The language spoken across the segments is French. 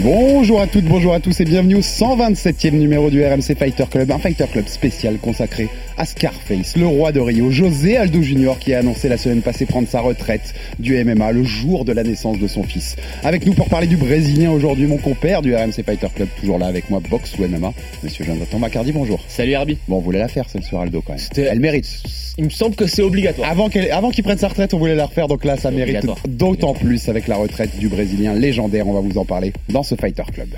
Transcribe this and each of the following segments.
Bonjour à toutes, bonjour à tous et bienvenue au 127e numéro du RMC Fighter Club, un Fighter Club spécial consacré à Scarface, le roi de Rio, José Aldo Junior qui a annoncé la semaine passée prendre sa retraite du MMA le jour de la naissance de son fils. Avec nous pour parler du Brésilien aujourd'hui, mon compère du RMC Fighter Club, toujours là avec moi, boxe ou MMA, monsieur Jonathan Macardy, bonjour. Salut Herbie. Bon, on voulait la faire celle sur Aldo quand même. Elle mérite. Il me semble que c'est obligatoire. Avant qu'il prenne sa retraite, on voulait la refaire, donc là ça mérite d'autant plus avec la retraite du Brésilien légendaire, on va vous en parler dans ce Fighter Club.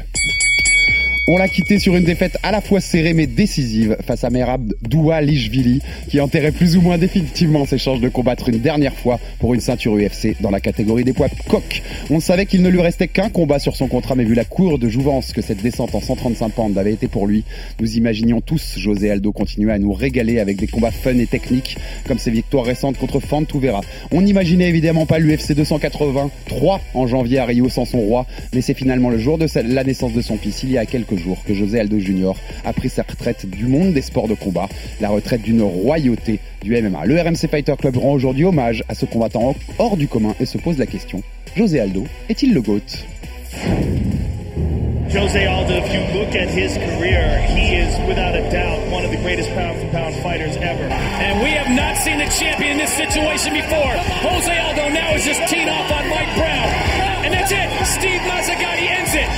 On l'a quitté sur une défaite à la fois serrée mais décisive face à Merab Doualishvili qui enterrait plus ou moins définitivement ses chances de combattre une dernière fois pour une ceinture UFC dans la catégorie des poids coq. On savait qu'il ne lui restait qu'un combat sur son contrat mais vu la cour de jouvence que cette descente en 135 pounds avait été pour lui, nous imaginions tous José Aldo continuer à nous régaler avec des combats fun et techniques comme ses victoires récentes contre Fantuvera. On n'imaginait évidemment pas l'UFC 283 en janvier à Rio sans son roi, mais c'est finalement le jour de la naissance de son fils, il y a quelques jours, que José Aldo Junior a pris sa retraite du monde des sports de combat, la retraite d'une royauté du MMA. Le RMC Fighter Club rend aujourd'hui hommage à ce combattant hors du commun et se pose la question, José Aldo est-il le GOAT? Jose Aldo, if you look at his career, he is without a doubt one of the greatest pound for pound fighters ever. And we have not seen a champion in this situation before. Jose Aldo now is just teeing off on Mike Brown. And that's it. Steve Mazzagatti ends it.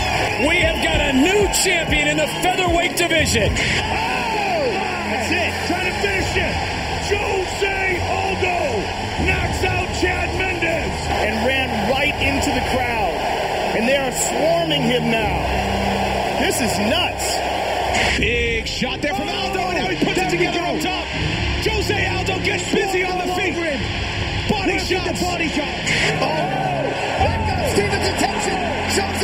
We have got a new champion in the featherweight division. Oh, That's it. Trying to finish it. Jose Aldo knocks out Chad Mendez and ran right into the crowd. And they are swarming him now. This is nuts. Big shot there from Aldo, and now he puts it together on top. Jose Aldo gets busy on the feet. Body shots. Body shot. Back Aldo.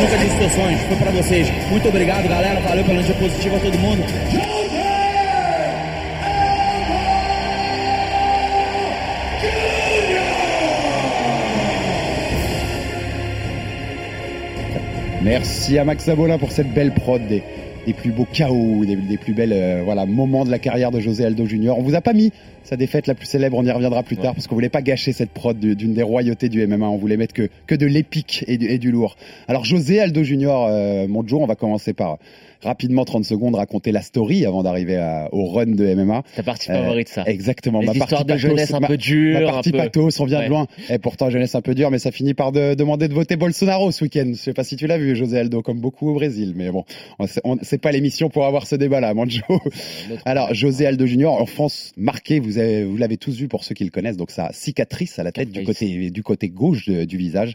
Nunca distorções, foi pra vocês. Muito obrigado, galera. Valeu pela energia positiva a todo mundo. Merci à Max Sabolin pour cette belle prod des, des plus beaux chaos, des, des plus belles euh, voilà, moments de la carrière de José Aldo Junior. On vous a pas mis sa défaite la plus célèbre, on y reviendra plus tard, parce qu'on voulait pas gâcher cette prod du- d'une des royautés du MMA, on voulait mettre que, que de l'épique et, du- et du lourd. Alors José Aldo Junior, euh, on va commencer par rapidement 30 secondes raconter la story avant d'arriver au run de MMA. Ta partie Euh, favorite, ça. Exactement. Les ma histoires partie de pathos, jeunesse un ma- peu dures, Ma un partie peu- pathos, on vient de loin. Et pourtant, jeunesse un peu dure, mais ça finit par de- demander de voter Bolsonaro ce week-end. Je sais pas si tu l'as vu, José Aldo, comme beaucoup au Brésil. Mais bon, on- c'est- pas l'émission pour avoir ce débat-là, Manjo. Alors, José Aldo Junior, en France, marqué, vous avez, vous l'avez tous vu pour ceux qui le connaissent, donc sa cicatrice à la tête du côté, du côté gauche de- du visage,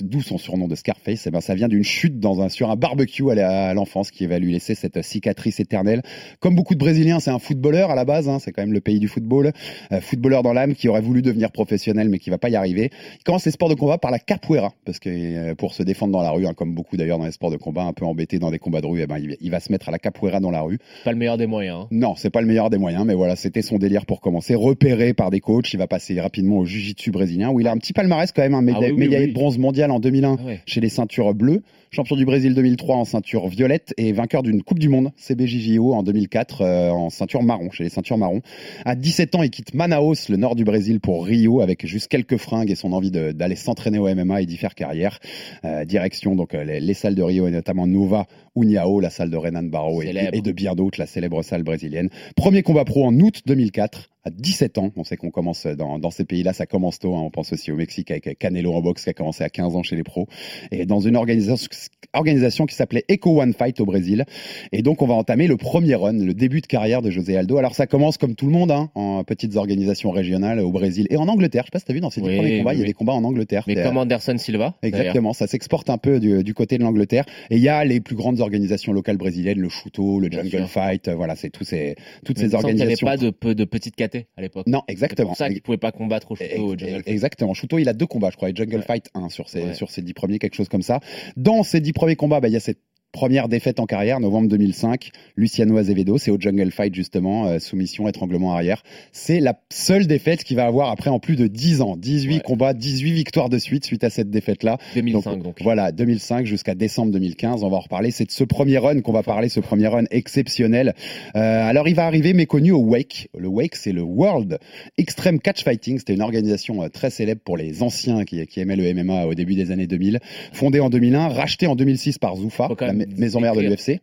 d'où son surnom de Scarface. Et ben, ça vient d'une chute dans un, sur un barbecue à la- à l'enfance qui va lui laisser cette cicatrice éternelle. Comme beaucoup de Brésiliens, c'est un footballeur à la base, hein, c'est quand même le pays du football. Euh, footballeur dans l'âme qui aurait voulu devenir professionnel mais qui va pas y arriver. Il commence les sports de combat par la capoeira parce que euh, pour se défendre dans la rue, hein, comme beaucoup d'ailleurs dans les sports de combat, un peu embêté dans des combats de rue, eh ben, il, il va se mettre à la capoeira dans la rue. Pas le meilleur des moyens. hein. Non, c'est pas le meilleur des moyens, mais voilà, c'était son délire pour commencer. Repéré par des coachs, il va passer rapidement au jiu-jitsu brésilien où il a un petit palmarès quand même, un Ah oui, oui, médaillé oui. de bronze mondial en 2001 Ah ouais. chez les ceintures bleues, champion du Brésil 2003 en ceinture violette et vainqueur d'une Coupe du Monde CBJJO en 2004 euh, en ceinture marron, chez les ceintures marron. À 17 ans, il quitte Manaus, le nord du Brésil, pour Rio avec juste quelques fringues et son envie d'aller s'entraîner au MMA et d'y faire carrière. Euh, direction donc euh, les, les salles de Rio et notamment Nova Uniao, la salle de Renan Barro et, de bien d'autres, la célèbre salle brésilienne. Premier combat pro en août 2004 à 17 ans. On sait qu'on commence dans, dans ces pays-là, ça commence tôt. hein. On pense aussi au Mexique avec Canelo en boxe qui a commencé à 15 ans chez les pros. Et dans une organisation, organisation qui s'appelait Eco One Fight au Brésil. Et donc on va entamer le premier run, le début de carrière de José Aldo. Alors ça commence comme tout le monde, hein, en petites organisations régionales au Brésil et en Angleterre. Je sais pas si t'as vu dans ces dix Oui, premiers combats, il y a des combats en Angleterre. Mais C'est, comme Anderson Silva. Exactement, ça s'exporte un peu du, du côté de l'Angleterre. Et il y a les plus grandes organisations locales brésiliennes, le Chuto, le Jungle. Fight, euh, voilà, c'est tous ces, toutes Mais il ces semble qu'il n'y avait organisations. pas de, de petites KT à l'époque. Non, C'est exactement. pour ça qu'il ne pouvait pas combattre au Chuto au Jungle Fight. Exactement. Shuto, il a deux combats, je crois, et Jungle Ouais. Fight 1 sur ses, Ouais. sur ses dix premiers, quelque chose comme ça. Dans ces dix premiers combats, bah, il y a cette première défaite en carrière, novembre 2005. Luciano Azevedo, c'est au Jungle Fight justement, euh, soumission, étranglement arrière. C'est la seule défaite qu'il va avoir après en plus de 10 ans. 18 Ouais. combats, 18 victoires de suite suite à cette défaite-là. 2005 donc. Voilà, 2005 jusqu'à décembre 2015, on va en reparler. C'est de ce premier run qu'on va parler, ce premier run exceptionnel. Euh, alors il va arriver méconnu au Wake. Le Wake, c'est le World Extreme Catch Fighting. C'était une organisation euh, très célèbre pour les anciens qui, qui aimaient le MMA au début des années 2000. Fondée en 2001, rachetée en 2006 par Zuffa, Faut maison mère de décrire. l'UFC.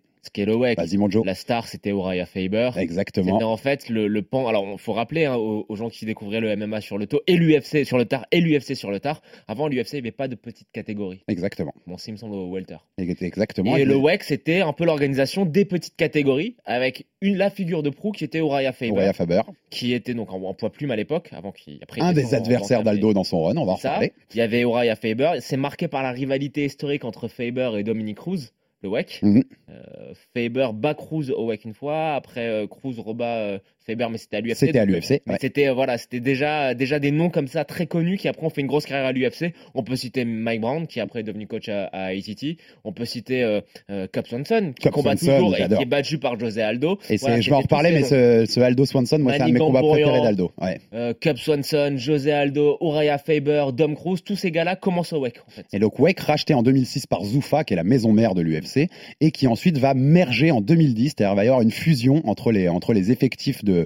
Joe. La star, c'était Uriah Faber. Exactement. En fait le, le pan. Alors, il faut rappeler hein, aux, aux gens qui découvraient le MMA sur le tôt et l'UFC sur le tard et l'UFC sur le tard. Avant, l'UFC, il n'y avait pas de petite catégorie. Exactement. Bon, si, il me semble, au welter. Exactement. Et le WEC, c'était un peu l'organisation des petites catégories avec une, la figure de proue qui était Uriah Faber, Uriah Faber, qui était donc en, en poids plume à l'époque, avant qu'il après, un des adversaires d'Aldo dans son run, on va en reparler. il y avait Uriah Faber. C'est marqué par la rivalité historique entre Faber et Dominic Cruz, le WEC. Mhm. Euh, Faber bat Cruz au WEC une fois. Après, euh, Cruz rebat euh, Faber, mais c'était à l'UFC. C'était à l'UFC. ouais. C'était euh, voilà, c'était déjà déjà des noms comme ça très connus qui après ont fait une grosse carrière à l'UFC. On peut citer Mike Brown qui après est devenu coach à, à ACT. On peut citer euh, euh, Cub Swanson qui Cub combat Swanson, toujours et qui est battu par José Aldo. Et Voilà, je vais en reparler, mais ce, ce Aldo Swanson, moi, c'est un de mes combats préférés d'Aldo. Ouais. Euh, Cub Swanson, José Aldo, Uriah Faber, Dom Cruz, tous ces gars-là commencent au WEC en fait. Et donc WEC racheté en 2006 par Zuffa, qui est la maison mère de l'UFC, et qui ensuite va merger en 2010, c'est-à-dire va y avoir une fusion entre les entre les effectifs de,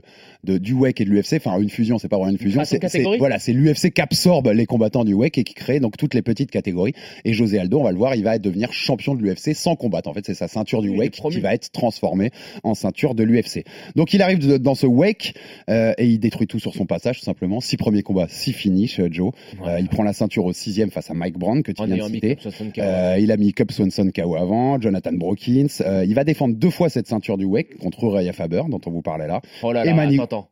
de du WEC et de l'UFC. Enfin une fusion, c'est pas vraiment une fusion. de C'est, voilà, c'est l'UFC qui absorbe les combattants du WEC et qui crée donc toutes les petites catégories. Et José Aldo, on va le voir, il va devenir champion de l'UFC sans combattre. En fait, c'est sa ceinture du WEC qui va être transformée en ceinture de l'UFC. Donc il arrive de- dans ce WEC euh, et il détruit tout sur son passage, tout simplement. Six premiers combats, six finishes, euh, Joe. Euh, il prend la ceinture au sixième face à Mike Brown que tu viens de citer. KO. Euh, il a mis Cub Swanson KO avant, Jonathan Brokins. Il va défendre deux fois cette ceinture du WEC contre Uriah Faber, dont on vous parlait là, oh là là, et attends, attends.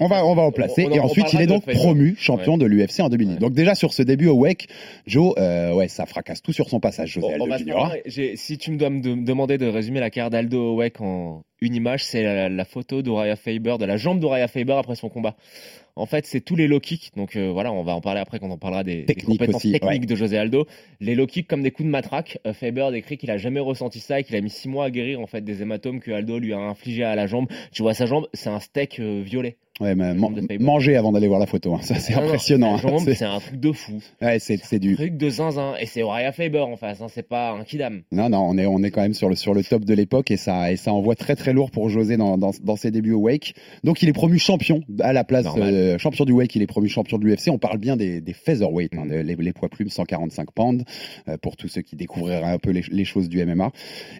On va, on va en placer. On- on en- et ensuite, il est donc promu champion de l'UFC en 2010. Ouais. Donc déjà, sur ce début au WEC, Joe, euh, ouais, ça fracasse tout sur son passage, José Aldo Junior. Si tu me dois me de- me demander de résumer la carrière d'Aldo Weck en une image, c'est la, la photo d'Uriah Faber, de la jambe d'Uriah Faber après son combat. En fait, c'est tous les low kicks. Donc euh, voilà, on va en parler après quand on parlera des, compétences aussi, techniques ouais. de José Aldo. Les low kicks comme des coups de matraque. Euh, Faber décrit qu'il a jamais ressenti ça et qu'il a mis six mois à guérir en fait des hématomes que Aldo lui a infligé à la jambe. Tu vois sa jambe, c'est un steak euh, violet. Ouais, mais man- manger avant d'aller voir la photo, hein. ça c'est non, impressionnant. hein. C'est- un truc de fou. ouais, c'est du. Truc de zinzin. Et c'est Uriah Faber en face. Hein. C'est pas un kidam. Non, non, on est, on est quand même sur le, sur le top de l'époque et ça, et ça envoie très très lourd pour José dans, dans, dans ses débuts au Wake. Donc il est promu champion à la place, euh, champion du Wake, il est promu champion de l'UFC. On parle bien des, des featherweight, des- les, les poids plumes 145 pounds, euh, pour tous ceux qui découvriraient un peu les, les choses du MMA.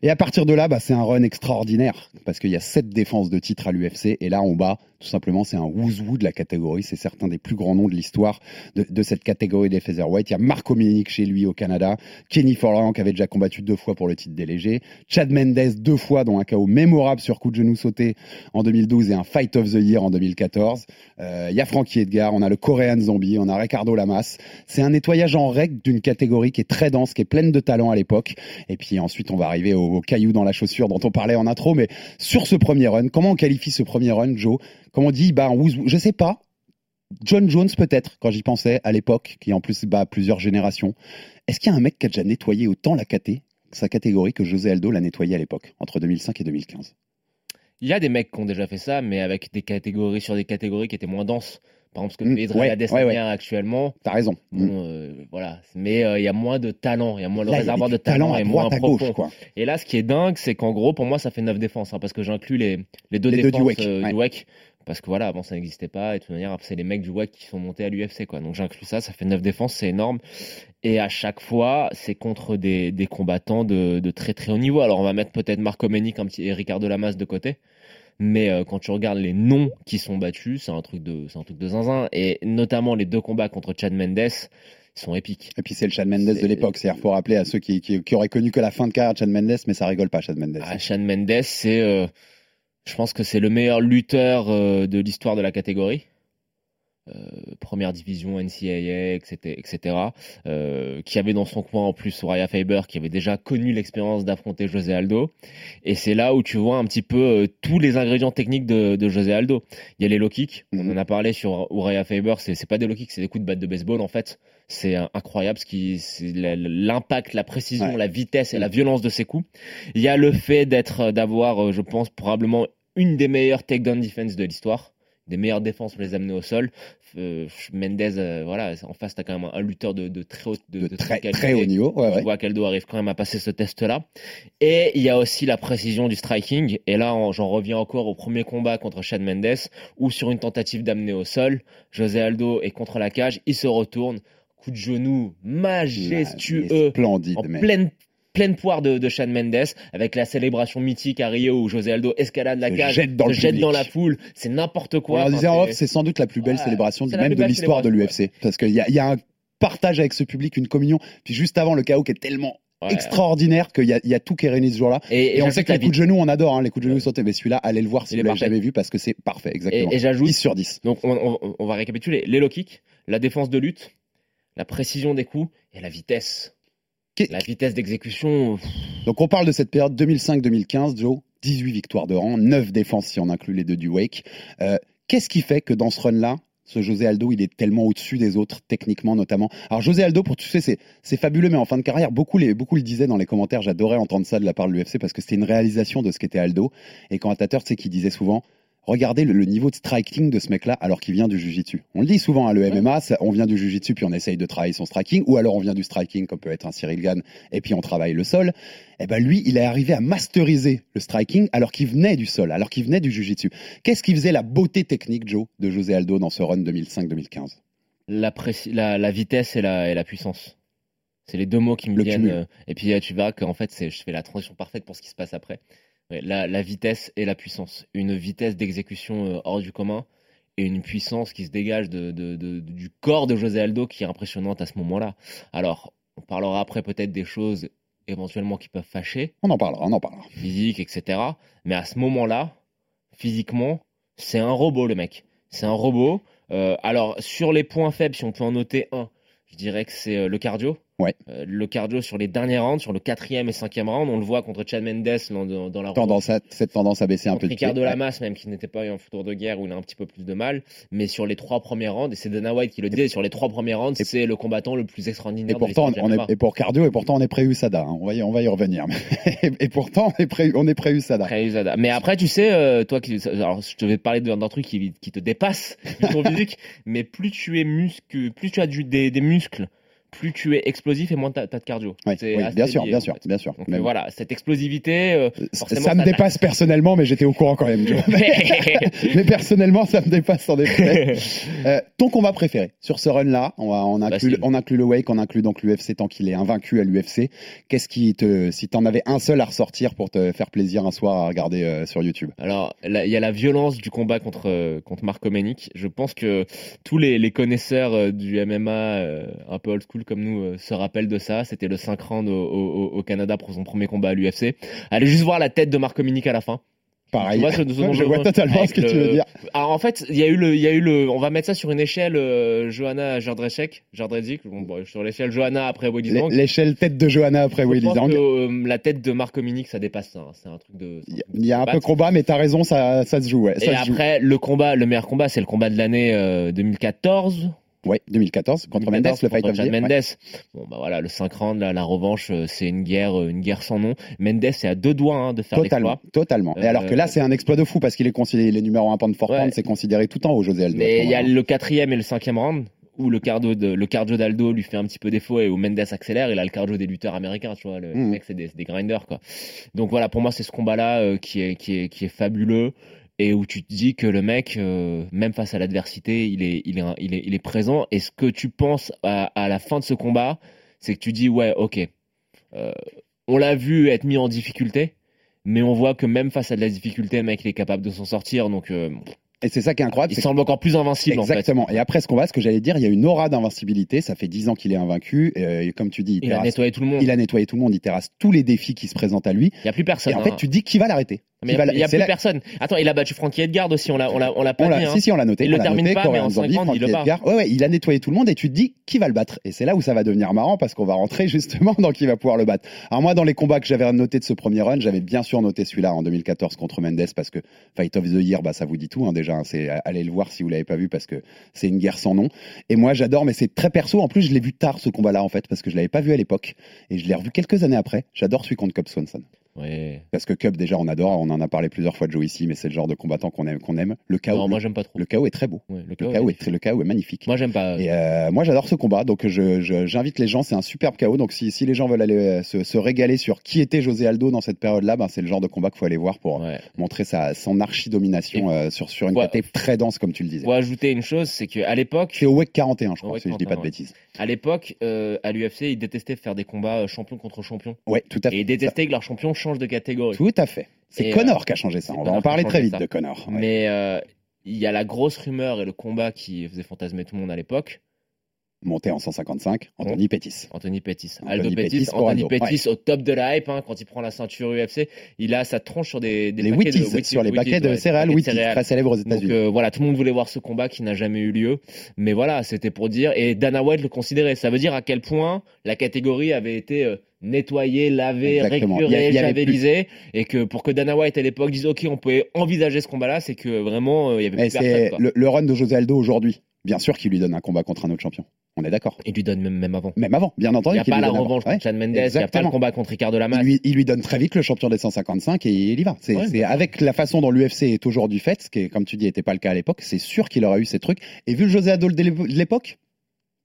Et à partir de là, bah, c'est un run extraordinaire parce qu'il y a sept défenses de titre à l'UFC et là on bat tout simplement c'est un who's who de la catégorie. C'est certains des plus grands noms de l'histoire de, cette catégorie des featherweight. Il y a Marco Minic chez lui au Canada, Kenny Forlan qui avait déjà combattu deux fois pour le titre des légers, Chad Mendes deux fois dont un KO mémorable sur coup de genou sauté en 2012 et un Fight of the Year en 2014. Euh, il y a Frankie Edgar, on a le Korean Zombie, on a Ricardo Lamas. C'est un nettoyage en règle d'une catégorie qui est très dense, qui est pleine de talent à l'époque. Et puis ensuite, on va arriver au, au caillou dans la chaussure dont on parlait en intro. Mais sur ce premier run, comment on qualifie ce premier run, Joe? Comment on dit Bah, on- je sais pas. John Jones peut-être, quand j'y pensais à l'époque, qui en plus bat plusieurs générations. Est-ce qu'il y a un mec qui a déjà nettoyé autant la KT, sa catégorie, que José Aldo l'a nettoyé à l'époque, entre 2005 et 2015 Il y a des mecs qui ont déjà fait ça, mais avec des catégories sur des catégories qui étaient moins denses. Par exemple, ce que Mm, fait Israel ouais, ouais, ouais. actuellement. T'as raison. Bon, euh, voilà. Mais euh, il y a moins de talent, il y a moins le Là, réservoir de talent est moins à gauche, quoi. Et là, ce qui est dingue, c'est qu'en gros, pour moi, ça fait 9 défenses, hein, parce que j'inclus les, les deux Les deux défenses du WEC, euh, ouais. du WEC. Parce que voilà, avant ça n'existait pas, et de toute manière, c'est les mecs du WEC qui sont montés à l'UFC, quoi. Donc j'inclus ça, ça fait 9 défenses, c'est énorme. Et à chaque fois, c'est contre des, des combattants de, de très très haut niveau. Alors on va mettre peut-être Marco un petit, et Ricardo Lamas de côté. Mais euh, quand tu regardes les noms qui sont battus, c'est un truc de, c'est un truc de zinzin. Et notamment les deux combats contre Chad Mendes sont épiques. Et puis c'est le Chad Mendes de l'époque. C'est-à-dire, faut rappeler à ceux qui, qui, qui auraient connu que la fin de carrière de Chad Mendes, mais ça rigole pas, Chad Mendes. Ah, Chad Mendes, c'est, euh, je pense que c'est le meilleur lutteur euh, de l'histoire de la catégorie. Euh, première division NCAA, etc., etc. euh, qui avait dans son coin en plus Soraya Faber, qui avait déjà connu l'expérience d'affronter José Aldo. Et c'est là où tu vois un petit peu euh, tous les ingrédients techniques de, de José Aldo. Il y a les low kicks, on Mhm. en a parlé sur Uriah Faber, c'est pas des low kicks, c'est des coups de batte de baseball en fait. C'est incroyable ce qui, l'impact, la précision, Ouais. la vitesse et la violence de ses coups. Il y a le fait d'être, d'avoir, je pense, probablement une des meilleures takedown defense de l'histoire, des meilleures défenses pour les amener au sol. Euh, Mendez, euh, voilà, en face, t'as quand même un lutteur de, de très haut, de, très, très haut niveau. Ouais, Tu ouais. vois qu'Aldo arrive quand même à passer ce test-là. Et il y a aussi la précision du striking. Et là, en- j'en reviens encore au premier combat contre Chad Mendes, où sur une tentative d'amener au sol, José Aldo est contre la cage, il se retourne, coup de genou majestueux, Splendide, en pleine pleine poire de, de Chad Mendes, avec la célébration mythique à Rio où José Aldo escalade la Se cage, jette dans se le jette dans la foule, c'est n'importe On quoi. Enfin, disait en off, c'est- sans doute la plus belle Ouais, célébration même de l'histoire de l'UFC. Parce qu'il y a, il y a un partage avec ce public, une communion. Puis juste avant, le chaos qui est tellement Ouais. extraordinaire qu'il y a, il y a tout qui est réuni ce jour-là. Et, Et, on sait que les coups de genoux, on adore, hein, les coups de genoux Ouais. sautés. Mais celui-là, allez le voir si vous l'avez jamais vu parce que c'est parfait, exactement. Et, et j'ajoute 10 sur 10. Donc on, on- on va récapituler les low kicks, la défense de lutte, la précision des coups et la vitesse. La vitesse d'exécution. Donc on parle de cette période 2005-2015, Joe. 18 victoires de rang, 9 défenses si on inclut les deux du Wake. Euh, Qu'est-ce qui fait que dans ce run-là, ce José Aldo, il est tellement au-dessus des autres, techniquement notamment? Alors José Aldo, pour tu sais, c'est c'est fabuleux, mais en fin de carrière, beaucoup, les, beaucoup le disaient dans les commentaires. J'adorais entendre ça de la part de l'UFC parce que c'était une réalisation de ce qu'était Aldo. Et commentateur, tu sais, qui disait souvent. Regardez le, le niveau de striking de ce mec-là alors qu'il vient du Jiu-Jitsu. On le dit souvent à le MMA, ça- on vient du Jiu-Jitsu puis on essaye de travailler son striking, ou alors on vient du striking comme peut être un Cyril Gann et puis on travaille le sol. Eh ben lui, il est arrivé à masteriser le striking alors qu'il venait du sol, alors qu'il venait du Jiu-Jitsu. Qu'est-ce qui faisait la beauté technique, Joe, de José Aldo dans ce run 2005-2015 la, préci- la, la vitesse et la, et la puissance. C'est les deux mots qui me Le viennent. cumul. euh, Et puis euh, tu verras qu'en fait, je fais la transition parfaite pour ce qui se passe après. La, la vitesse et la puissance. Une vitesse d'exécution euh, hors du commun et une puissance qui se dégage de, de- de- du corps de José Aldo qui est impressionnante à ce moment-là. Alors, on parlera après peut-être des choses éventuellement qui peuvent fâcher, On en parlera, on en parlera. physique, etc. Mais à ce moment-là, physiquement, c'est un robot, le mec. C'est un robot. Euh, alors, sur les points faibles, si on peut en noter un, je dirais que c'est euh, le cardio. Ouais. Euh, le cardio sur les derniers rounds, sur le quatrième et cinquième round, on le voit contre Chad Mendes dans, dans, dans la Tendance à- cette tendance à baisser un peu. Ricardo Ouais. Lamas, même qui n'était pas eu un de guerre où il a un petit peu plus de mal, mais sur les trois premiers rounds, et c'est Dana White qui le disait, sur les trois premiers rounds, c'est le combattant le plus extraordinaire Et pourtant, on est, et pour cardio, et pourtant on est pré Sada. On va y, on va y revenir. et, et pourtant, on est pré, on est pré Usada. Mais après, tu sais, euh, toi, qui, alors, je te vais te parler d'un truc qui, qui te dépasse, ton physique, mais plus tu es muscle, plus tu as du, des, des muscles, plus tu es explosif et moins t'as as de cardio. Oui, bien sûr, lié, bien en sûr, fait. bien sûr. Donc, euh, voilà, cette explosivité, euh, ça, forcément, ça me ça dépasse personnellement, mais j'étais au courant quand même. Mais personnellement, ça me dépasse sans déconner. Euh, ton combat préféré sur ce run-là, on, on, inclut, on inclut le Wake, on inclut donc l'UFC tant qu'il est invaincu à l'UFC. Qu'est-ce qui te, si t'en avais un seul à ressortir pour te faire plaisir un soir à regarder euh, sur YouTube? Alors, il y a la violence du combat contre, euh, contre Marco Menic. Je pense que tous les, les connaisseurs euh, du MMA, euh, un peu old school comme nous, euh, se rappellent de ça. C'était le 5 rounds au, au, au Canada pour son premier combat à l'UFC. Allez juste voir la tête de Marco Menic à la fin. Pareil. Vois ce- ce dont je vois totalement ce que tu veux dire. Alors en fait, il y a eu le, il y a eu le, on va mettre ça sur une échelle euh, Johanna Jardrecek, Jardrezik, bon, bon, sur l'échelle Johanna après Willy Zhang. L'échelle tête de Johanna après Je Willy pense que euh, la tête de Marco Menic, ça dépasse ça. hein. C'est un truc de. Il y a- y un peu combat, mais t'as raison, ça, ça se joue. Ouais, Et ça se joue. après, le combat, le meilleur combat, c'est le combat de l'année euh, 2014. Ouais, 2014 contre Mendes, 2014, le fight contre of the Chad year. Mendes. Ouais. Bon bah voilà, le 5 rounds, la revanche, euh, c'est une guerre, euh, une guerre sans nom. Mendes est à deux doigts hein, de faire Totalement, totalement. Et Euh, alors que là, c'est un exploit de fou parce qu'il est considéré, il est numéro 1 pound for Ouais. pound, c'est considéré tout en haut, José Aldo. Mais il y a le quatrième et le cinquième round où le cardio de, le cardio d'Aldo lui fait un petit peu défaut et où Mendes accélère. Il a le cardio des lutteurs américains, tu vois. Le Mhm. mec, c'est des, des grinders, quoi. Donc voilà, pour moi, c'est ce combat-là euh, qui est, qui est, qui est fabuleux et où tu te dis que le mec, euh, même face à l'adversité, il est, il est, il est, il est présent. Et ce que tu penses à, à la fin de ce combat, c'est que tu dis, ouais, ok, euh, on l'a vu être mis en difficulté, Mais on voit que même face à de la difficulté, le mec il est capable de s'en sortir. Donc euh, Et c'est ça qui est incroyable. il semble encore plus invincible en fait. Exactement. Et après ce combat, ce que j'allais dire, il y a une aura d'invincibilité. Ça fait 10 ans qu'il est invaincu. Et, comme tu dis, il, Il a terrasse- nettoyé tout le monde. il a nettoyé tout le monde. Il terrasse tous les défis qui se présentent à lui. Il n'y a plus personne. Et en fait, hein. tu dis qui va l'arrêter Mais il n'y a, plus personne. Attends, il a battu Frankie Edgar aussi, on l'a, on l'a, on l'a pas On dit. hein. si, si, on l'a noté. Il le termine noté, pas, mais en Zombie, 50, il le Frankie bat. Edgar. Ouais, ouais, il a nettoyé tout le monde et tu te dis qui va le battre? Et c'est là où ça va devenir marrant parce qu'on va rentrer justement dans qui va pouvoir le battre. Alors moi, dans les combats que j'avais notés de ce premier run, j'avais bien sûr noté celui-là en 2014 contre Mendes parce que Fight of the Year, bah, ça vous dit tout hein, déjà. hein. c'est allez le voir si vous l'avez pas vu parce que c'est une guerre sans nom. Et moi, j'adore, mais c'est très perso. En plus, je l'ai vu tard ce combat-là en fait parce que je l'avais pas vu à l'époque et je l'ai revu quelques années après. J'adore celui contre Cub Swanson. Ouais. Parce que Cub, déjà, on adore, on en a parlé plusieurs fois de Joe ici, mais c'est le genre de combattant qu'on aime, qu'on aime. Le KO, Non, le, moi j'aime pas trop. le KO est très beau. Ouais, le KO est- est, très- le KO est magnifique. Moi j'aime pas. Et euh, moi, j'adore ce combat, donc je, je- j'invite les gens. C'est un superbe KO. Donc, si, si les gens veulent aller euh, se, se régaler sur qui était José Aldo dans cette période-là, ben, c'est le genre de combat qu'il faut aller voir pour Ouais. montrer sa, son archi-domination euh, sur, sur une caté très dense, comme tu le disais. Faut ajouter une chose, c'est qu'à l'époque, C'est au WEC 41, je crois, si je dis pas de 41, bêtises. à l'époque, euh, à l'UFC, ils détestaient faire des combats euh, champion contre champion. Ouais, tout à fait. Et ils détestaient que leur champion change de catégorie. Tout à fait. C'est Connor qui a changé ça. On va en parler très vite ça. de Connor. Ouais. Mais euh, il y a la grosse rumeur et le combat qui faisait fantasmer tout le monde à l'époque. Monté en 155, Anthony Pettis. Anthony Pettis. Anthony Aldo Pettis, Anthony Aldo, Pettis au top de la hype, hein, quand il prend la ceinture UFC, il a sa tronche sur des, des Les paquets Wheaties, de Wheaties, sur les Wheaties, paquets de ouais, céréales Wheaties, très célèbres aux Donc États-Unis. euh, voilà, tout le monde voulait voir ce combat qui n'a jamais eu lieu. Mais voilà, c'était pour dire. Et Dana White le considérait. Ça veut dire à quel point la catégorie avait été Il récurée, il y avait plus-. Et que pour que Dana White à l'époque dise OK, on pouvait envisager ce combat-là, c'est que vraiment, euh, il y avait Mais plus personne. c'est quoi. le, le run de José Aldo aujourd'hui. Bien sûr qu'il lui donne un combat contre un autre champion. On est d'accord. Il lui donne même, même avant. Même avant, bien Il entendu. n'y a pas la avant. revanche Ouais. contre Chad Mendes, il n'y a pas le combat contre Ricardo Il Lamas. lui, il lui donne très vite le champion des 155 et il y va. C'est Ouais. avec la façon dont l'UFC est aujourd'hui faite, ce qui, est, comme tu dis, n'était pas le cas à l'époque. C'est sûr qu'il aurait eu ces trucs. Et vu le José Aldo de l'époque,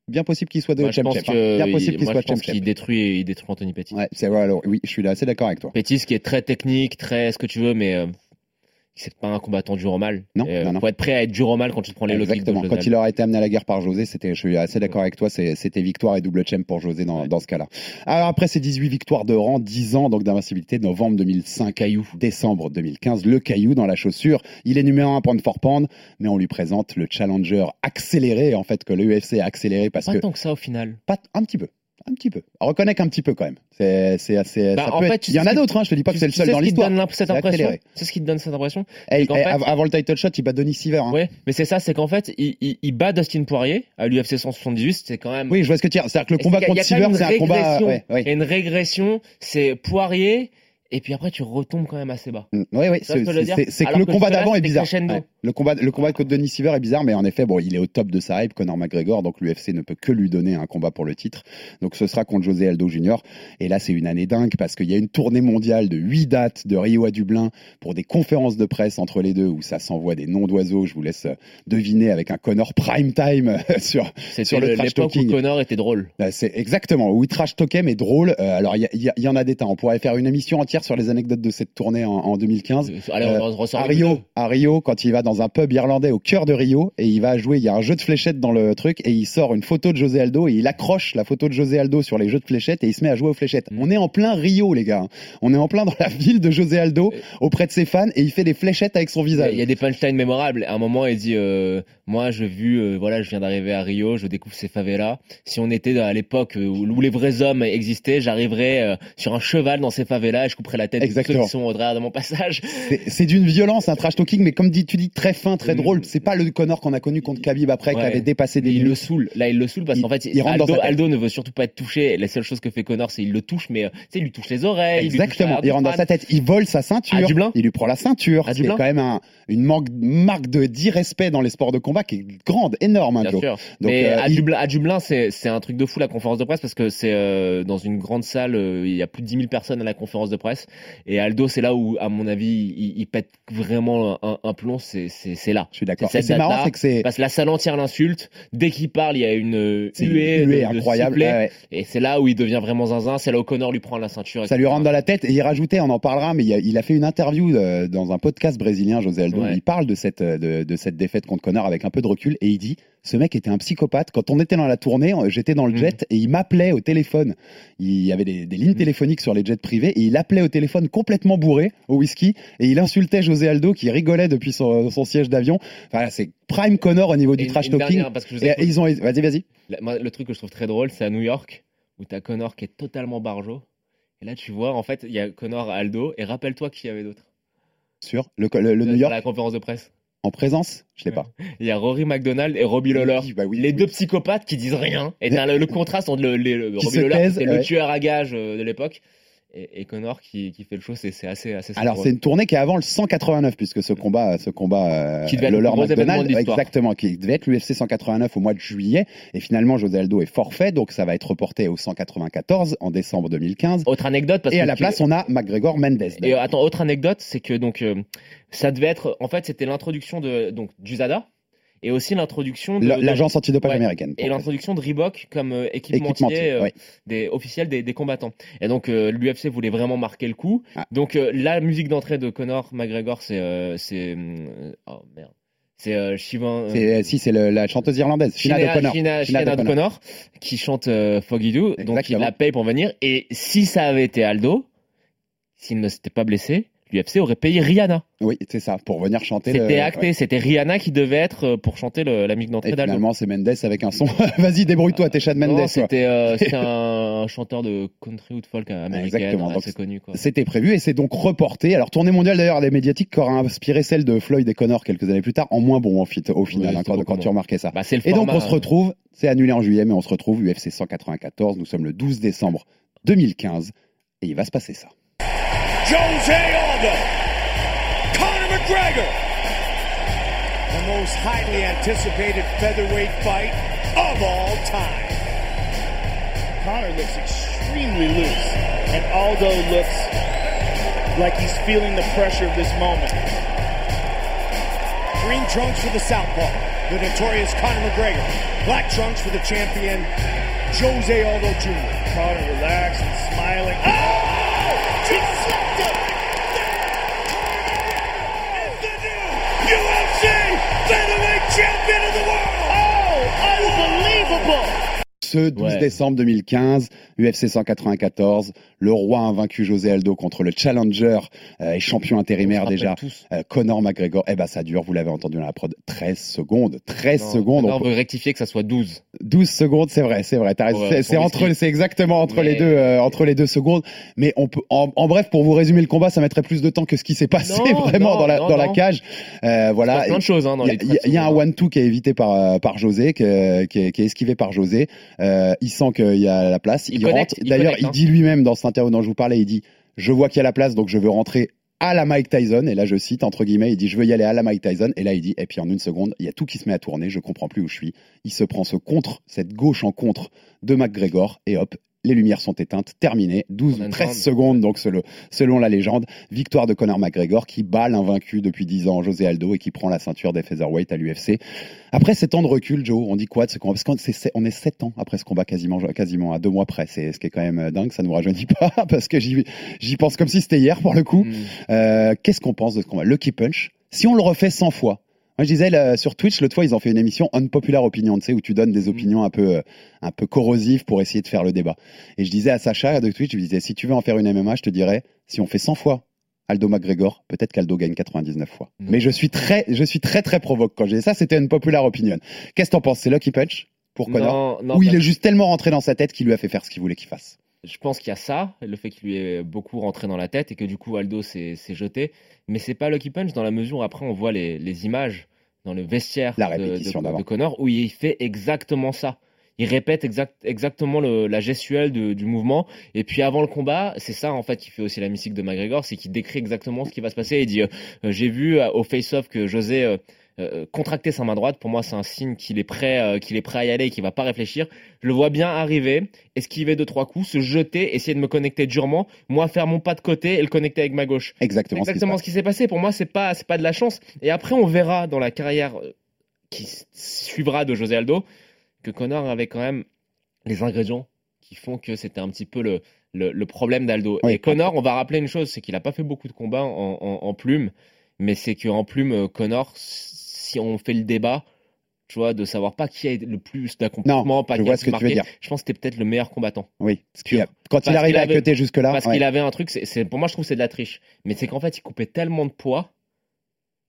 bien possible qu'il soit de je champ hein. Bien possible qu'il soit je pense qu'il détruit, il détruit Anthony Pettis. Ouais, c'est vrai. Alors, oui, je suis assez d'accord avec toi. Pettis qui est très technique, très ce que tu veux, mais euh, c'est pas un combattant dur au mal. Non, euh, non, non. Faut être prêt à être dur au mal quand tu te prends les Exactement. Quand il aura été amené à la guerre par José, c'était, je suis assez d'accord avec toi, c'était victoire et double champ pour José dans, Ouais. dans ce cas-là. Alors après ces 18 victoires de rang, 10 ans donc d'invincibilité, novembre 2005, Caillou. décembre 2015, le caillou dans la chaussure. Il est numéro 1 pound for pound, mais on lui présente le challenger accéléré, en fait, que le UFC a accéléré parce Pas que, tant que ça au final. pas un petit peu. Un petit peu. Reconnais qu'un petit peu quand même. C'est, c'est assez. Bah, être- Il y en a d'autres, hein, je te dis pas que c'est le seul dans l'histoire. C'est ce qui te donne cette impression Eh, fait- avant le title shot, il bat Denis Siever. hein. Ouais, mais c'est ça, c'est qu'en fait, il, il, il bat Dustin Poirier à l'UFC 178, c'est quand même. Oui, je vois ce que tu dis. C'est-à-dire que le combat contre même c'est un combat. Il y a une régression, c'est Poirier, et puis après tu retombes quand même assez bas. Mm, Oui, oui, que je veux c'est que le que combat d'avant est bizarre. Ouais. Le combat, le combat contre Denis Siever est bizarre, mais en effet, bon, il est au top de sa hype, Conor McGregor, donc l'UFC ne peut que lui donner un combat pour le titre. Donc ce sera contre José Aldo Jr. Et là, c'est une année dingue parce qu'il y a une tournée mondiale de huit dates de Rio à Dublin pour des conférences de presse entre les deux où ça s'envoie des noms d'oiseaux. Je vous laisse euh, deviner avec un Conor prime time sur sur le le- trash l'époque où talking. Connor était drôle. Bah, c'est exactement où il trash talkait mais drôle. Euh, alors il y, y en a des tas. On pourrait faire une émission entière sur les anecdotes de cette tournée en, en 2015. Allez, Euh, on ressort à les Rio, à Rio, quand il va dans un pub irlandais au cœur de Rio et il va jouer, il y a un jeu de fléchettes dans le truc et il sort une photo de José Aldo et il accroche la photo de José Aldo sur les jeux de fléchettes et il se met à jouer aux fléchettes. Mm. On est en plein Rio, les gars. On est en plein dans la ville de José Aldo auprès de ses fans et il fait des fléchettes avec son visage. il y a des punchlines mémorables. À un moment, il dit euh, Moi, je vu, euh, voilà, je viens d'arriver à Rio, je découvre ces favelas. Si on était à l'époque euh, où, où les vrais hommes existaient, j'arriverais euh, sur un cheval dans ces favelas et je couperais la tête de tous ceux Exactement. qui sont au travers de mon passage. C'est- C'est d'une violence, un trash talking, mais comme dit, tu dis très fin, très Mm. drôle. C'est pas le Connor qu'on a connu contre Khabib après, qui Ouais. avait dépassé des Il le saoule. Là, il le saoule parce qu'en fait, il rentre dans Aldo. Aldo ne veut surtout pas être touché. La seule chose que fait Connor, c'est il le touche, mais euh, tu sais, il lui touche les oreilles. Exactement. Il, Il rentre dans sa tête. Il vole sa ceinture. À Dublin Il lui prend la ceinture. C'est quand même un- une manque- marque de d'irrespect dans les sports de combat qui est grande, énorme, hein, Bien sûr. Donc, mais euh, à, il- Dublin, à Dublin, c'est c'est un truc de fou la conférence de presse parce que c'est euh, dans une grande salle, euh, il y a plus de 10 000 personnes à la conférence de presse. Et Aldo, c'est là où, à mon avis, il, il pète vraiment un, un plomb. C'est là. Je suis d'accord. C'est marrant, c'est que c'est Parce que la salle entière l'insulte. Dès qu'il parle, il y a une huée, huée de- incroyable. sifflets. Ouais, ouais. Et c'est là où il devient vraiment zinzin. C'est là où Connor lui prend la ceinture. Ça lui rentre dans la tête et il rajoutait, on en parlera, mais il a, il a fait une interview euh, dans un podcast brésilien, José Aldo. Ouais. Il parle de cette, euh, de, de cette défaite contre Connor avec un peu de recul et il dit Ce mec était un psychopathe. Quand on était dans la tournée, j'étais dans le Mm. jet et il m'appelait au téléphone. Il y avait des, des lignes téléphoniques sur les jets privés et il appelait au téléphone complètement bourré au whisky et il insultait José Aldo qui rigolait depuis son, son siège d'avion. Enfin, c'est prime Connor au niveau du Et trash une talking. dernière, parce que je Et ils ont, vas-y, vas-y. Le truc que je trouve très drôle, c'est à New York, où t'as Connor qui est totalement barjo. Et là, tu vois, en fait, il y a Connor Aldo, et rappelle-toi qui y avait d'autre. Sur le, le, le New York la conférence de presse. En présence, je l'ai pas. Il y a Rory McDonald et Robbie Lawler. Oui, bah oui, les oui. deux psychopathes qui disent rien. Et le, le contraste entre le, le- Qui Robbie Lawler, le tueur à gages euh, de l'époque, et, et Connor qui, qui fait le show, c'est assez, assez Alors c'est une tournée qui est avant le 189 puisque ce combat, ce combat euh, Qui devait être le événement McDonald, de exactement, qui devait être l'UFC 189 au mois de juillet. Et finalement José Aldo est forfait donc ça va être reporté au 194 en décembre 2015 Autre anecdote, parce et à la place on a McGregor Mendes. Et euh, attends, autre anecdote, c'est que donc euh, ça devait être, en fait, c'était l'introduction de donc du Zada et aussi l'introduction de, La- de- L'agence antidopage Ouais. américaine. et l'introduction de Reebok comme euh, équipementier, euh, ouais. des officiels des, des combattants. Et donc euh, l'UFC voulait vraiment marquer le coup. Ah. Donc euh, la musique d'entrée de Conor McGregor, c'est euh, c'est oh merde, c'est euh, Shivan. euh, si c'est la chanteuse irlandaise, Shina Shina- O'Connor. Qui chante euh, Foggy Doo. Donc il la paye pour venir. Et si ça avait été Aldo, s'il ne s'était pas blessé, l'UFC aurait payé Rihanna. Oui, c'est ça, pour venir chanter. le- C'était acté. ouais. C'était Rihanna qui devait être euh, pour chanter le- la musique d'entrée Et d'Aldo. finalement, c'est Mendes avec un son. Vas-y, débrouille-toi, t'es Chad Mendes. Non, quoi. c'était euh, c'était un chanteur de country ou de folk américain Exactement, assez connu. C'était prévu et c'est donc reporté. Alors, tournée mondiale d'ailleurs des médiatiques qui aura inspiré celle de Floyd et Connor quelques années plus tard, en moins bon en fit, au final, Oui, hein, quand, tu remarquais ça. Bah, le Et donc, on se retrouve, c'est annulé en juillet, mais on se retrouve UFC 194. Nous sommes le 12 décembre 2015 et il va se passer ça. Jose McGregor, the most highly anticipated featherweight fight of all time. Connor looks extremely loose, and Aldo looks like he's feeling the pressure of this moment. Green trunks for the southpaw, the notorious Conor McGregor. Black trunks for the champion, Jose Aldo Jr. Conor relaxed Ce 12 Ouais. décembre 2015, UFC 194, le roi invaincu José Aldo contre le challenger euh, et champion On intérimaire déjà, euh, Conor McGregor. Eh ben ça dure, vous l'avez entendu dans la prod, 13 secondes. 13 Non, secondes. On peut- veut rectifier que ça soit 12. 12 secondes, c'est vrai, c'est vrai. c'est entre, c'est exactement entre Mais- les deux, euh, entre les deux secondes. Mais on peut, en, en bref, pour vous résumer le combat, ça mettrait plus de temps que ce qui s'est passé Non, vraiment non, dans la, dans la cage. Euh, Il y voilà. a plein de choses hein, Il y il y, il y a un one-two qui est évité par, par José, que- qui, est, qui est esquivé par José. Euh, il sent qu'il y a la place. Il Il, connecte, rentre. il D'ailleurs, il hein. dit lui-même dans cette interview dont je vous parlais, il dit Je vois qu'il y a la place, donc je veux rentrer à la Mike Tyson. Et là, je cite, entre guillemets, il dit Je veux y aller à la Mike Tyson. Et là, il dit Et puis en une seconde, il y a tout qui se met à tourner. Je comprends plus où je suis. Il se prend ce contre, cette gauche en contre de McGregor. Et hop. Les lumières sont éteintes, terminé, 12 On a une 13 grande- secondes donc selon, selon la légende, victoire de Conor McGregor qui bat l'invaincu depuis 10 ans José Aldo et qui prend la ceinture des featherweight à l'UFC. Après 7 ans de recul, Joe, on dit quoi de ce combat? Parce qu'on on est 7 ans après ce combat quasiment, quasiment à deux mois près. C'est ce qui est quand même euh, dingue, ça nous rajeunit pas parce que j'y j'y pense comme si c'était hier pour le coup. Mm. Euh, Qu'est-ce qu'on pense de ce combat? Lucky Punch. Si on le refait 100 fois. Moi, je disais là, sur Twitch l'autre fois, ils ont fait une émission Unpopular Opinion, tu sais, où tu donnes des opinions un peu, euh, un peu corrosives pour essayer de faire le débat. Et je disais à Sacha de Twitch, je lui disais, si tu veux en faire une MMA, je te dirais, si on fait 100 fois Aldo McGregor, peut-être qu'Aldo gagne 99 fois. Non. Mais je suis très, je suis très très provoque quand j'ai ça. C'était une popular opinion. Qu'est-ce que t'en penses? C'est Lucky Punch pour Connor? Non, non, Ou il est juste tellement rentré dans sa tête qu'il lui a fait faire ce qu'il voulait qu'il fasse? Je pense qu'il y a ça, le fait qu'il lui ait beaucoup rentré dans la tête et que du coup Aldo s'est jeté. Mais c'est pas Lucky Punch dans la mesure où après on voit les, les images dans le vestiaire La de, Connor où il fait exactement ça. Il répète exact, exactement le- la gestuelle de- du mouvement. Et puis avant le combat, c'est ça en fait qui fait aussi la mystique de McGregor, c'est qu'il décrit exactement ce qui va se passer. Il dit euh, euh, J'ai vu euh, au face-off que José euh, euh, contracter sa main droite. Pour moi, c'est un signe qu'il est prêt, euh, qu'il est prêt à y aller et qu'il va pas réfléchir. Je le vois bien arriver, esquiver deux trois coups, se jeter, essayer de me connecter durement, moi faire mon pas de côté et le connecter avec ma gauche. Exactement. ce qui se exactement ce qui s'est passé. Pour moi, c'est pas c'est pas de la chance. Et après, on verra dans la carrière euh, qui suivra de José Aldo que Connor avait quand même les ingrédients qui font que c'était un petit peu le le, le problème d'Aldo. Oui. Et Connor, on va rappeler une chose, c'est qu'il a pas fait beaucoup de combats en, en, en plume, mais c'est qu'en plume, euh, Connor, si on fait le débat, Tu vois, de savoir pas qui a le plus d'accomplissement, pas je qui vois a ce que tu veux dire. Je pense que c'était peut-être le meilleur combattant. Oui. Parce quand Parce il arrive qu'il à cutter jusque-là, Parce ouais. qu'il avait un truc, c'est, c'est- pour moi je trouve que c'est de la triche. Mais c'est qu'en fait il coupait tellement de poids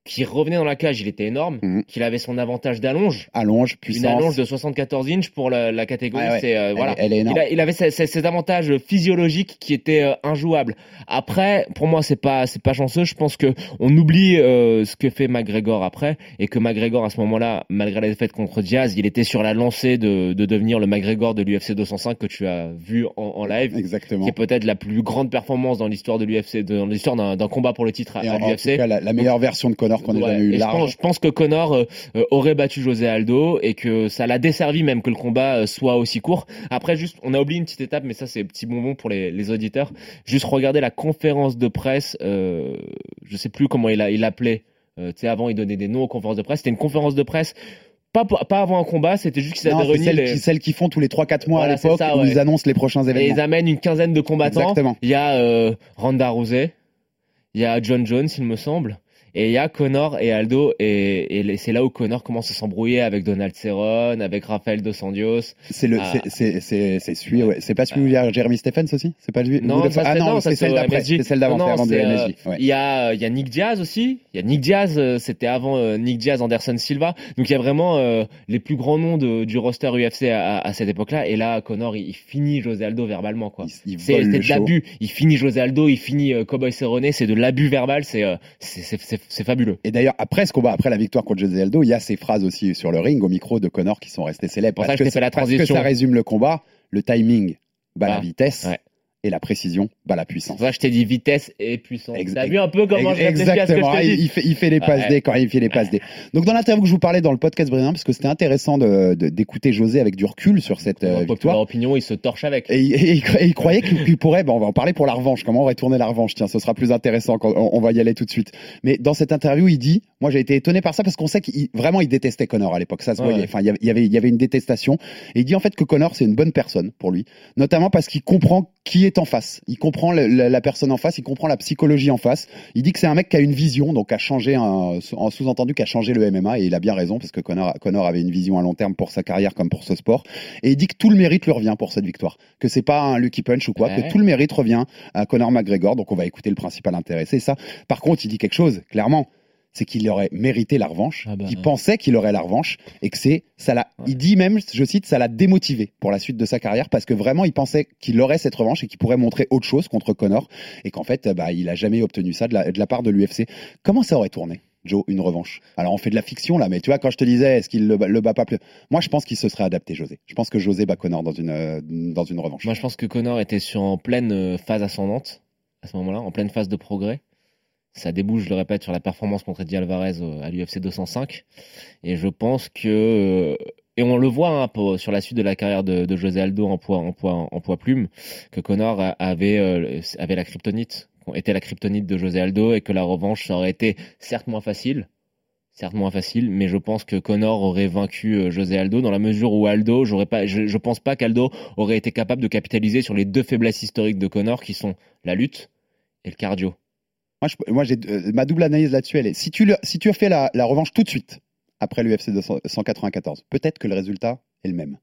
qu'il revenait dans la cage, il était énorme, Mhm. qu'il avait son avantage d'allonge. allonge, puissance. Une allonge de 74 inches pour la, la catégorie, Ouais, ouais. c'est euh, Elle voilà. est- elle est énorme. Il, a- il avait ces- ces- cet avantage physiologique qui était euh, injouable. Après, pour moi, c'est pas c'est pas chanceux. Je pense que on oublie euh, ce que fait McGregor après et que McGregor à ce moment-là, malgré la défaite contre Diaz, il était sur la lancée de, de devenir le McGregor de l'UFC 205 que tu as vu en, en live, Exactement. qui est peut-être la plus grande performance dans l'histoire de l'UFC, dans l'histoire d'un combat pour le titre à, à l'UFC. la, la meilleure version de Connor qu'on ait Ouais, jamais eu je, large. pense, je pense que Connor euh, euh, aurait battu José Aldo et que ça l'a desservi même que le combat euh, soit aussi court. Après, juste, on a oublié une petite étape, mais ça c'est petit bonbon pour les, les auditeurs. Juste regarder la conférence de presse. Euh, je sais plus comment il a, il l'appelait. Euh, tu sais, avant il donnait des noms aux conférences de presse. C'était une conférence de presse. Pas, avant un combat, c'était juste qu'ils avaient réuni celles, les, qui, celles qui font tous les 3-4 mois Voilà, à l'époque ça, où ouais. ils annoncent les prochains et ils événements. amènent une quinzaine de combattants. Exactement. Il y a euh, Ronda Rousey, il y a John Jones, il me semble. Et il y a Connor et Aldo, et, et c'est là où Connor commence à s'embrouiller avec Donald Cerrone, avec Rafael Dos Anjos. C'est le, Ah. c'est, c'est, c'est, c'est celui, ouais. C'est pas celui où il y a Jeremy Stephens aussi? C'est pas lui? Non, ça, ah c'est- non, c'est celle d'après. C'est celle d'avant, avant de euh, MSG. Ouais. Il y a, il y a Nick Diaz aussi. Il y a Nick Diaz, euh, c'était avant euh, Nick Diaz, Anderson Silva. Donc il y a vraiment euh, les plus grands noms de, du roster UFC à, à cette époque-là. Et là, Connor, il, il finit José Aldo verbalement, quoi. C'est de l'abus. Il finit José Aldo, il finit euh, Cowboy Cerrone. C'est de l'abus verbal. C'est euh, c'est- c'est fabuleux. Et d'ailleurs, après ce combat, après la victoire contre José Aldo, il y a ces phrases aussi sur le ring au micro de Connor qui sont restées célèbres. Pour ça parce que je t'ai ça- la parce que transition. ça résume le combat. Le timing bat la vitesse ouais. et la précision bat la puissance. je t'ai dit vitesse et puissance. T'as vu un peu comment je réfléchis à ce que Exactement. je il, fait, il fait les passes Ouais. D quand il fait les passes D. Donc dans l'interview que je vous parlais dans le podcast brésilien, parce que c'était intéressant de- de- d'écouter José avec du recul sur cette euh, victoire. opinion, il se torche avec. Et, et- et il cro- et il croyait qu'il pourrait, bon, on va en parler pour la revanche, comment on va tourner la revanche, tiens, ce sera plus intéressant quand on, on va y aller tout de suite. Mais dans cette interview, il dit, moi j'ai été étonné par ça parce qu'on sait qu'il vraiment il détestait Connor à l'époque, ça se voyait, ouais. enfin il y avait- il y avait, il y avait une détestation. Et il dit en fait que Connor c'est une bonne personne pour lui, notamment parce qu'il comprend qui est en face, il comprend le- la, la personne en face, il comprend la psychologie en face. Il dit que c'est un mec qui a une vision, donc a changé, un, en sous-entendu qui a changé le MMA et il a bien raison parce que Connor, Connor avait une vision à long terme pour sa carrière comme pour ce sport. Et il dit que tout le mérite lui revient pour cette victoire. Que c'est pas un Lucky Punch ou quoi, Ouais. que tout le mérite revient à Conor McGregor. Donc on va écouter le principal intéressé. Ça. Par contre, il dit quelque chose, clairement. C'est qu'il aurait mérité la revanche, Ah bah, qu'il ouais. pensait qu'il aurait la revanche, et que c'est, ça l'a, il dit même, je cite, ça l'a démotivé pour la suite de sa carrière, parce que vraiment, il pensait qu'il aurait cette revanche et qu'il pourrait montrer autre chose contre Conor, et qu'en fait, bah, il a jamais obtenu ça de la, de la part de l'UFC. Comment ça aurait tourné? Joe, une revanche? Alors on fait de la fiction là, mais tu vois quand je te disais est-ce qu'il le, bat- le bat pas plus, moi je pense qu'il se serait adapté José. Je pense que José bat Connor dans une euh, dans une revanche. Moi, je pense que Connor était sur en pleine euh, phase ascendante à ce moment-là, en pleine phase de progrès. Ça débouche, je le répète, sur la performance contre Eddie Alvarez à l'UFC 205. Et je pense que euh, et on le voit hein, pour- sur la suite de la carrière de, de José Aldo en poids en poids en poids plume que Connor avait euh, avait la kryptonite, était la kryptonite de José Aldo et que la revanche ça aurait été certes moins facile, certes moins facile, mais je pense que Connor aurait vaincu euh, José Aldo dans la mesure où Aldo, j'aurais pas, je, je pense pas qu'Aldo aurait été capable de capitaliser sur les deux faiblesses historiques de Connor qui sont la lutte et le cardio. Moi, je- moi j'ai euh, ma double analyse là-dessus. Elle est si tu le- si tu as fait la, la revanche tout de suite après l'UFC 194, peut-être que le résultat est le même.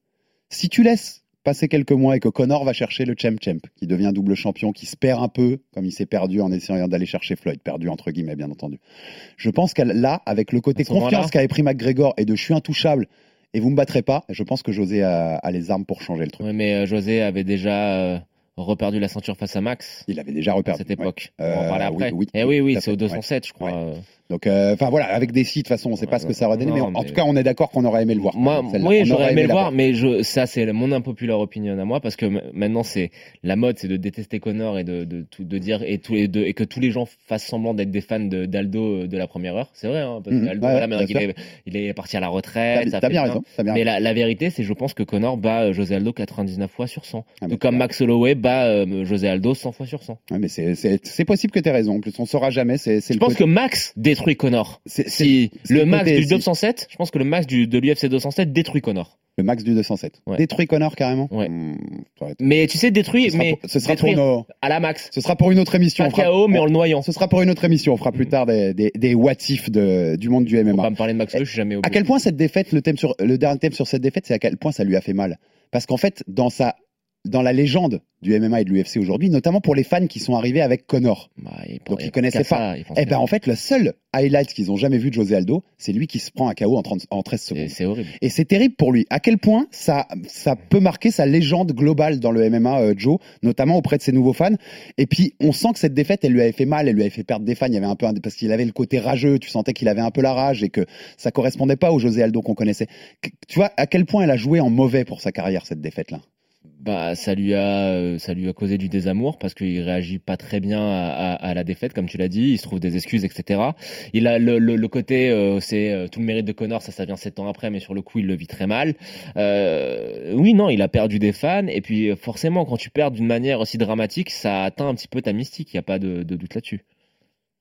Si tu laisses passer quelques mois et que Connor va chercher le champ champ, qui devient double champion, qui se perd un peu, comme il s'est perdu en essayant d'aller chercher Floyd, perdu entre guillemets bien entendu. Je pense que là, avec le côté confiance qu'avait pris McGregor et de je suis intouchable et vous me battrez pas, je pense que José a, a les armes pour changer le truc. Ouais, mais euh, José avait déjà euh, reperdu la ceinture face à Max Il avait déjà à reperdu. cette ouais. époque. Euh, on va en parler après. oui, oui, eh oui, oui, à c'est au fait, 207, je crois. Donc, euh, enfin voilà, avec des sites, de toute façon, on sait pas ce que ça aurait donné, mais en, tout cas, on est d'accord qu'on aurait aimé le voir. Moi, oui, j'aurais aimé le voir, mais je, ça, c'est mon impopulaire opinion à moi, parce que maintenant, c'est la mode, c'est de détester Connor et de, de, tout- de dire et, tous les deux, et que tous les gens fassent semblant d'être des fans d'Aldo euh, de la première heure. C'est vrai, hein, parce Mhm, voilà, maintenant qu'il est, il est parti à la retraite. T'as bien raison. Mais la, vérité, c'est je pense que Connor bat José Aldo 99 fois sur 100. Ah, Tout comme Max Holloway bat euh, José Aldo 100 fois sur 100. Ouais, mais c'est- possible que tu aies raison. En plus, on saura jamais. C'est Je le pense côté- que Max détruit Connor. Si le max côté- du si- 207, je pense que le max du, de l'UFC 207 détruit Connor. Le max du 207. Ouais. Détruit Connor carrément Ouais. Hmm, Mais tu sais, détruit, mais pour- ce sera pour nos- à la max. ce sera pour une autre émission. Pas on fera- KO, mais en le noyant. Ce sera pour une autre émission. On fera plus tard des, des, des what if de, du monde du On MMA. va me parler de Max je suis jamais au À quel point cette défaite, le, thème sur, le dernier thème sur cette défaite, c'est à quel point ça lui a fait mal? Parce qu'en fait, dans sa, dans la légende du MMA et de l'UFC aujourd'hui, notamment pour les fans qui sont arrivés avec Connor. Bah, il- Donc, il- ils connaissaient pas. ils Eh ben, en fait, le seul highlight qu'ils ont jamais vu de José Aldo, c'est lui qui se prend un KO en, 30 en 13 C'est secondes. c'est horrible. Et c'est terrible pour lui. À quel point ça, ça peut marquer sa légende globale dans le MMA, euh, Joe, notamment auprès de ses nouveaux fans. Et puis, on sent que cette défaite, elle lui avait fait mal, elle lui avait fait perdre des fans. Il y avait un peu un- parce qu'il avait le côté rageux. Tu sentais qu'il avait un peu la rage et que ça correspondait pas au José Aldo qu'on connaissait. Tu vois à quel point elle a joué en mauvais pour sa carrière cette défaite-là? Bah, ça lui a, euh, ça lui a causé du désamour parce qu'il réagit pas très bien à, à- à la défaite, comme tu l'as dit. Il se trouve des excuses, etc. Il a le, le, le côté, euh, c'est euh, tout le mérite de Connor, ça, ça vient sept ans après, mais sur le coup, il le vit très mal. Euh, oui, non, il a perdu des fans. Et puis, forcément, quand tu perds d'une manière aussi dramatique, ça atteint un petit peu ta mystique. Il y a pas de, de doute là-dessus.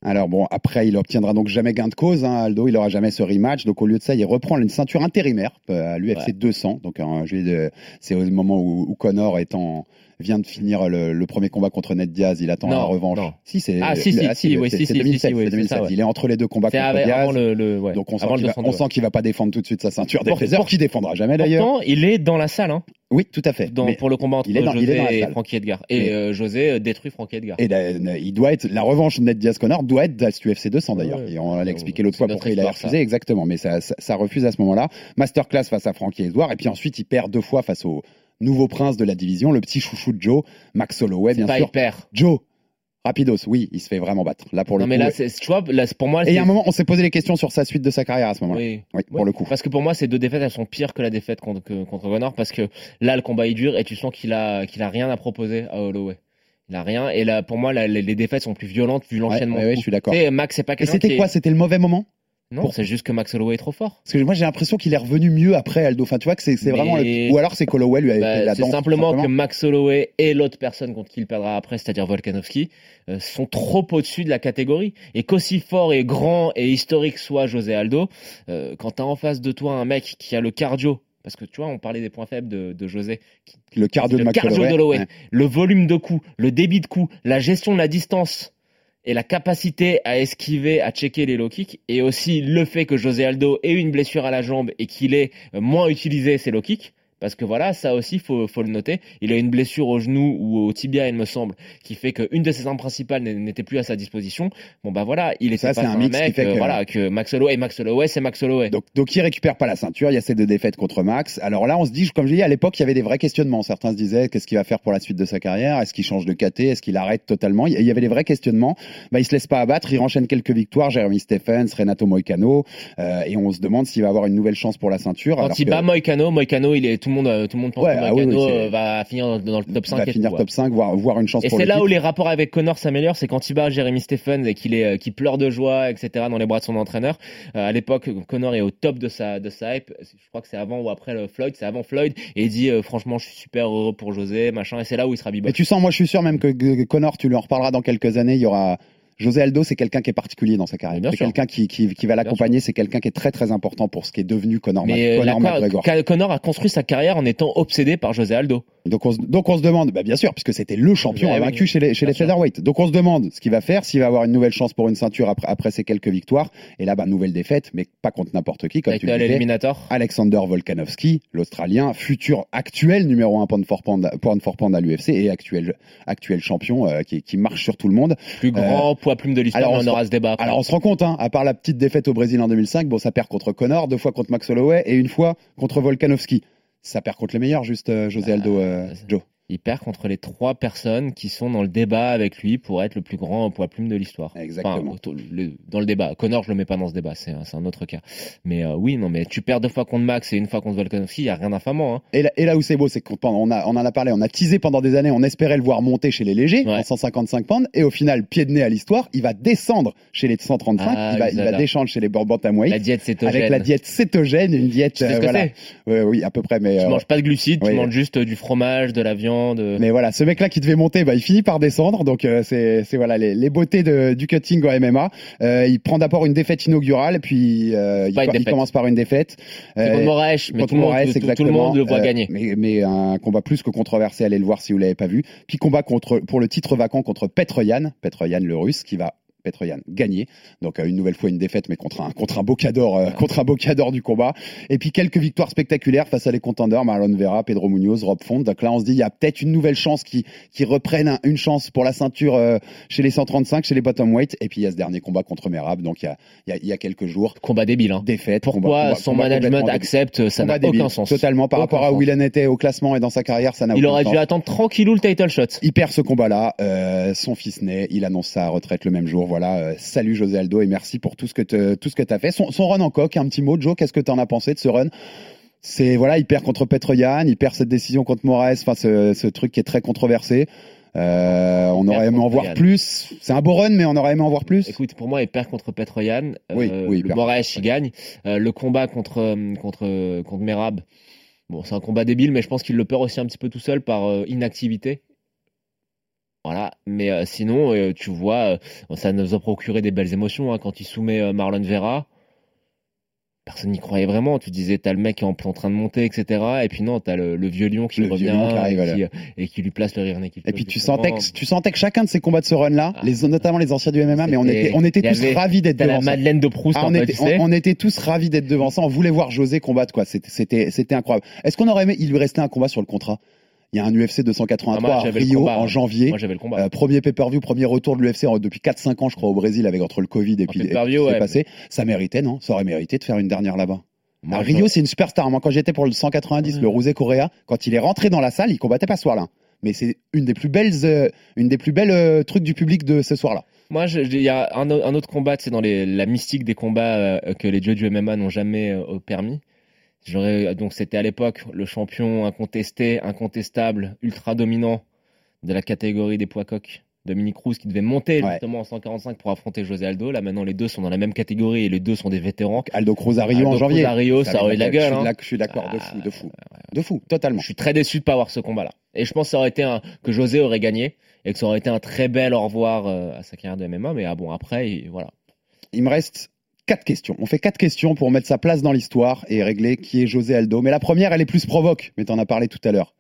Alors bon, après, il obtiendra donc jamais gain de cause. Hein, Aldo, il aura jamais ce rematch. Donc au lieu de ça, il reprend une ceinture intérimaire euh, à l'UFC Ouais. 200. Donc de- c'est au moment où, où Connor est en- vient de finir le, le premier combat contre Ned Diaz. Il attend Non, la revanche. non. Si, c'est Ah, si, si, le- si, oui, c'est- si, si, 2007, si, oui, c'est c'est 2007. ça, ouais. Il est entre les deux combats contre avec- Diaz. avant le, le ouais, Donc on sent qu'il va, 202, on sent qu'il va pas défendre tout de suite sa ceinture des pour- qui défendra jamais d'ailleurs. Pourtant, il est dans la salle, hein, Oui, tout à fait. dans, Mais- pour le combat entre il est dans- il est José dans la et. Frankie Edgar. Et Mais- euh, José euh, détruit Frankie Edgar. Et la, il doit être la revanche de Ned Diaz Connor doit être à ce UFC 200 d'ailleurs. Ouais. Et on l'a expliqué C'est l'autre fois pourquoi il a refusé ça. exactement. Mais ça, ça, ça refuse à ce moment-là. Masterclass face à Frankie Edouard et puis ensuite il perd deux fois face au nouveau prince de la division, le petit chouchou de Joe, Max Holloway bien pas sûr. hyper. Joe, rapidos, oui, il se fait vraiment battre. Là pour le Non, mais coup. là, c'est- tu vois, là, pour moi, et il y a un moment, on s'est posé les questions sur sa suite de sa carrière à ce moment-là. Oui. Oui, pour Ouais. le coup. Parce que pour moi, ces deux défaites, elles sont pires que la défaite contre, que- contre Connor parce que là, le combat est dur et tu sens qu'il a, qu'il a rien à proposer à Holloway. Il a rien. Et là, pour moi, là, les, les défaites sont plus violentes vu Ouais, l'enchaînement. ouais, de ouais, je suis d'accord. Max, c'est pas Et quelqu'un c'était qui quoi? est- C'était le mauvais moment? Non, c'est juste que Max Holloway est trop fort. Parce que moi j'ai l'impression qu'il est revenu mieux après Aldo. Enfin, tu vois que c'est Mais- vraiment le... ou alors c'est qu'Holloway lui avait Bah, fait la c'est simplement que Max Holloway et l'autre personne contre qui il perdra après, c'est-à-dire Volkanovski, euh, sont trop au-dessus de la catégorie. Et qu'aussi fort et grand et historique soit José Aldo, euh, quand t'as en face de toi un mec qui a le cardio, parce que tu vois, on parlait des points faibles de, de José, Le cardio de le Max cardio Holloway. Ouais. le volume de coups, le débit de coups, la gestion de la distance et la capacité à esquiver, à checker les low kicks, et aussi le fait que José Aldo ait une blessure à la jambe et qu'il ait euh, moins utilisé ses low kicks. Parce que voilà, ça aussi, faut, faut le noter. Il a une blessure au genou ou au tibia, il me semble, qui fait qu'une de ses armes principales n'était plus à sa disposition. Bon, bah voilà, il était Ça, c'est face un mix qui fait euh, que- voilà, que Max Holloway, Max Holloway, c'est Max Holloway. Donc, donc il récupère pas la ceinture, il y a ces deux défaites contre Max. Alors là, on se dit, comme je l'ai dit, à l'époque, il y avait des vrais questionnements. Certains se disaient, qu'est-ce qu'il va faire pour la suite de sa carrière? Est-ce qu'il change de KT Est-ce qu'il arrête totalement? Il y avait des vrais questionnements. Bah, il se laisse pas abattre, il enchaîne quelques victoires, Jeremy Stephens, Renato Moicano, euh, et on se demande s'il va avoir une nouvelle chance pour la ceinture. Quand alors il que- bat Moicano, Moicano, il est, tout le monde, euh, tout le monde pense Ouais, que ah oui, oui, euh, va finir dans, dans le top 5 va et finir tout, top 5, voire, voire une chance Et pour c'est là titre. où les rapports avec Connor s'améliorent, c'est quand il bat Jeremy Stephens et qu'il est, euh, qu'il pleure de joie, etc. dans les bras de son entraîneur. Euh, à l'époque, Connor est au top de sa, de sa hype. Je crois que c'est avant ou après le Floyd, c'est avant Floyd. Et il dit, euh, franchement, je suis super heureux pour José, machin. Et c'est là où il sera Mais biboche. tu sens, moi je suis sûr même que que Connor, tu lui en reparleras dans quelques années, il y aura... José Aldo, c'est quelqu'un qui est particulier dans sa carrière. C'est quelqu'un qui, qui, qui va l'accompagner, c'est quelqu'un qui est très très important pour ce qui est devenu Connor, Mac- Mais euh, Conor la- McGregor. Connor a construit sa carrière en étant obsédé par José Aldo. Donc on, se, donc on se demande, bah bien sûr, puisque c'était le champion Ouais, invaincu oui. chez les, chez les featherweight. Donc on se demande ce qu'il va faire, s'il va avoir une nouvelle chance pour une ceinture après, après ces quelques victoires. Et là, bah, nouvelle défaite, mais pas contre n'importe qui, comme Avec tu euh, l'éliminator. Alexander Volkanovski, l'Australien, futur actuel numéro 1 pound for pound, pound for pound à l'UFC et actuel, actuel champion euh, qui, qui marche sur tout le monde. Plus grand poids plume de l'histoire, alors, mais on on aura ce débat. après. Alors on se rend compte, hein, à part la petite défaite au Brésil en 2005, bon ça perd contre Connor, deux fois contre Max Holloway et une fois contre Volkanovski. Ça perd contre les meilleurs, juste euh, José Aldo, euh, Bah, Joe. Il perd contre les trois personnes qui sont dans le débat avec lui pour être le plus grand poids plume de l'histoire. Exactement. Enfin, autour- le- dans le débat. Connor, je le mets pas dans ce débat, c'est un, autre cas. Mais euh, oui, non, mais tu perds deux fois contre Max et une fois contre Volkanovski, il y a rien d'infamant. Hein. Et là, et là où c'est beau, c'est qu'on on, a, on en a parlé, on a teasé pendant des années, on espérait le voir monter chez les légers, Ouais. en 155 pounds, et au final, pied de nez à l'histoire, il va descendre chez les 135, Ah, il, va, il va descendre chez les bantamweight, La diète cétogène. avec la diète cétogène, une diète, Tu sais euh, voilà. c'est? Ouais, oui, à peu près, mais Tu euh, manges pas de glucides, oui. tu manges juste du fromage, de la viande, Mais voilà, ce mec-là qui devait monter, bah, il finit par descendre. Donc euh, c'est c'est voilà les, les beautés de, du cutting en MMA. Euh, il prend d'abord une défaite inaugurale, puis euh, il, commence par une défaite. C'est Euh, contre Moraes, mais contre tout le, monde, Moraes, tout- tout, exactement. le monde le voit Euh, gagner. Mais, mais un combat plus que controversé, allez le voir si vous l'avez pas vu. Puis combat contre pour le titre vacant contre Petroyan, Petroyan le russe qui va Petroyan gagner. Donc euh, une nouvelle fois une défaite, mais contre un contre un bocador, euh, contre un bocador du combat. Et puis quelques victoires spectaculaires face à les contenders Marlon Vera, Pedro Munoz, Rob Font. Donc là on se dit il y a peut-être une nouvelle chance qui qui reprennent un- une chance pour la ceinture euh, chez les 135, chez les bottomweight. Et puis il y a ce dernier combat contre Merab. Donc il y a il y a, il y a quelques jours Combat débile. Hein. défaite. Pourquoi combat- combat- son combat management accepte Ça Combat n'a aucun sens. Totalement par Aucun rapport à où il en était au classement et dans sa carrière, ça n'a Il aucun aurait sens. dû attendre tranquillou le title shot. Il perd ce combat-là, euh, son fils naît, il annonce sa retraite le même jour. Voilà, euh, salut José Aldo et merci pour tout ce que te- tout ce que t'as fait. Son, son run en coq, un petit mot, Joe, qu'est-ce que t'en as pensé de ce run? C'est voilà, il perd contre Petroyan, il perd cette décision contre Moraes, enfin ce, ce truc qui est très controversé. Euh, on aurait aimé en voir Yann. plus. C'est un beau run, mais on aurait aimé en voir plus. Écoute, pour moi, il perd contre Petroyan. Oui, Euh, oui, le. Moraes, il gagne. Euh, le combat contre, contre, contre Merab, bon, c'est un combat débile, mais je pense qu'il le perd aussi un petit peu tout seul par inactivité. Voilà, mais euh, sinon, euh, tu vois, euh, ça nous a procuré des belles émotions hein, quand il soumet Marlon Vera. Personne n'y croyait vraiment. Tu disais, t'as le mec qui est en, en train de monter, etc. Et puis non, t'as le, le vieux lion qui Le revient lion qui arrive, et, voilà. qui, et qui lui place le rire Et puis tu sentais, que, tu sentais que chacun de ces combats de ce run-là, Ah. les, notamment les anciens du MMA, mais on était, on tous avait- ravis d'être la devant ça. Madeleine de Proust, Ah, on, était, tu sais. on, était tous ravis d'être devant ça. On voulait voir José combattre, quoi. C'était incroyable. Est-ce qu'on aurait aimé, il lui restait un combat sur le contrat? Il y a un UFC 283 Ah, à Rio combat, en hein. janvier. Moi, j'avais le combat. Euh, premier pay-per-view, premier retour de l'UFC depuis 4-5 ans, je crois, au Brésil, avec entre le Covid et puis, ce qui s'est passé. Ça méritait, non? Ça aurait mérité de faire une dernière là-bas. Moi, À je- Rio, c'est une superstar. Moi, quand j'étais pour le 190, Ouais. le Rousé Correa, quand il est rentré dans la salle, il combattait pas ce soir-là. Mais c'est une des plus belles, euh, une des plus belles euh, trucs du public de ce soir-là. Moi, il y a un, autre combat, c'est dans les, la mystique des combats euh, que les dieux du MMA n'ont jamais permis. J'aurais donc c'était à l'époque le champion incontesté, incontestable, ultra dominant de la catégorie des poids coqs. Dominique Cruz qui devait monter Ouais. justement en 145 pour affronter José Aldo. Là maintenant les deux sont dans la même catégorie et les deux sont des vétérans. Aldo Cruz à Rio Aldo en Cruz janvier. à Rio, ça aurait eu de la gueule. hein. Je suis d'accord, de Ah, fou, de fou. ouais, ouais. De fou, totalement. Je suis très déçu de pas avoir ce combat-là. Et je pense que ça aurait été un que José aurait gagné et que ça aurait été un très bel au revoir euh, à sa carrière de MMA. Mais ah bon après il- voilà. Il me reste quatre questions. On fait quatre questions pour mettre sa place dans l'histoire et régler qui est José Aldo. Mais la première, elle est plus provoque, mais t'en as parlé tout à l'heure.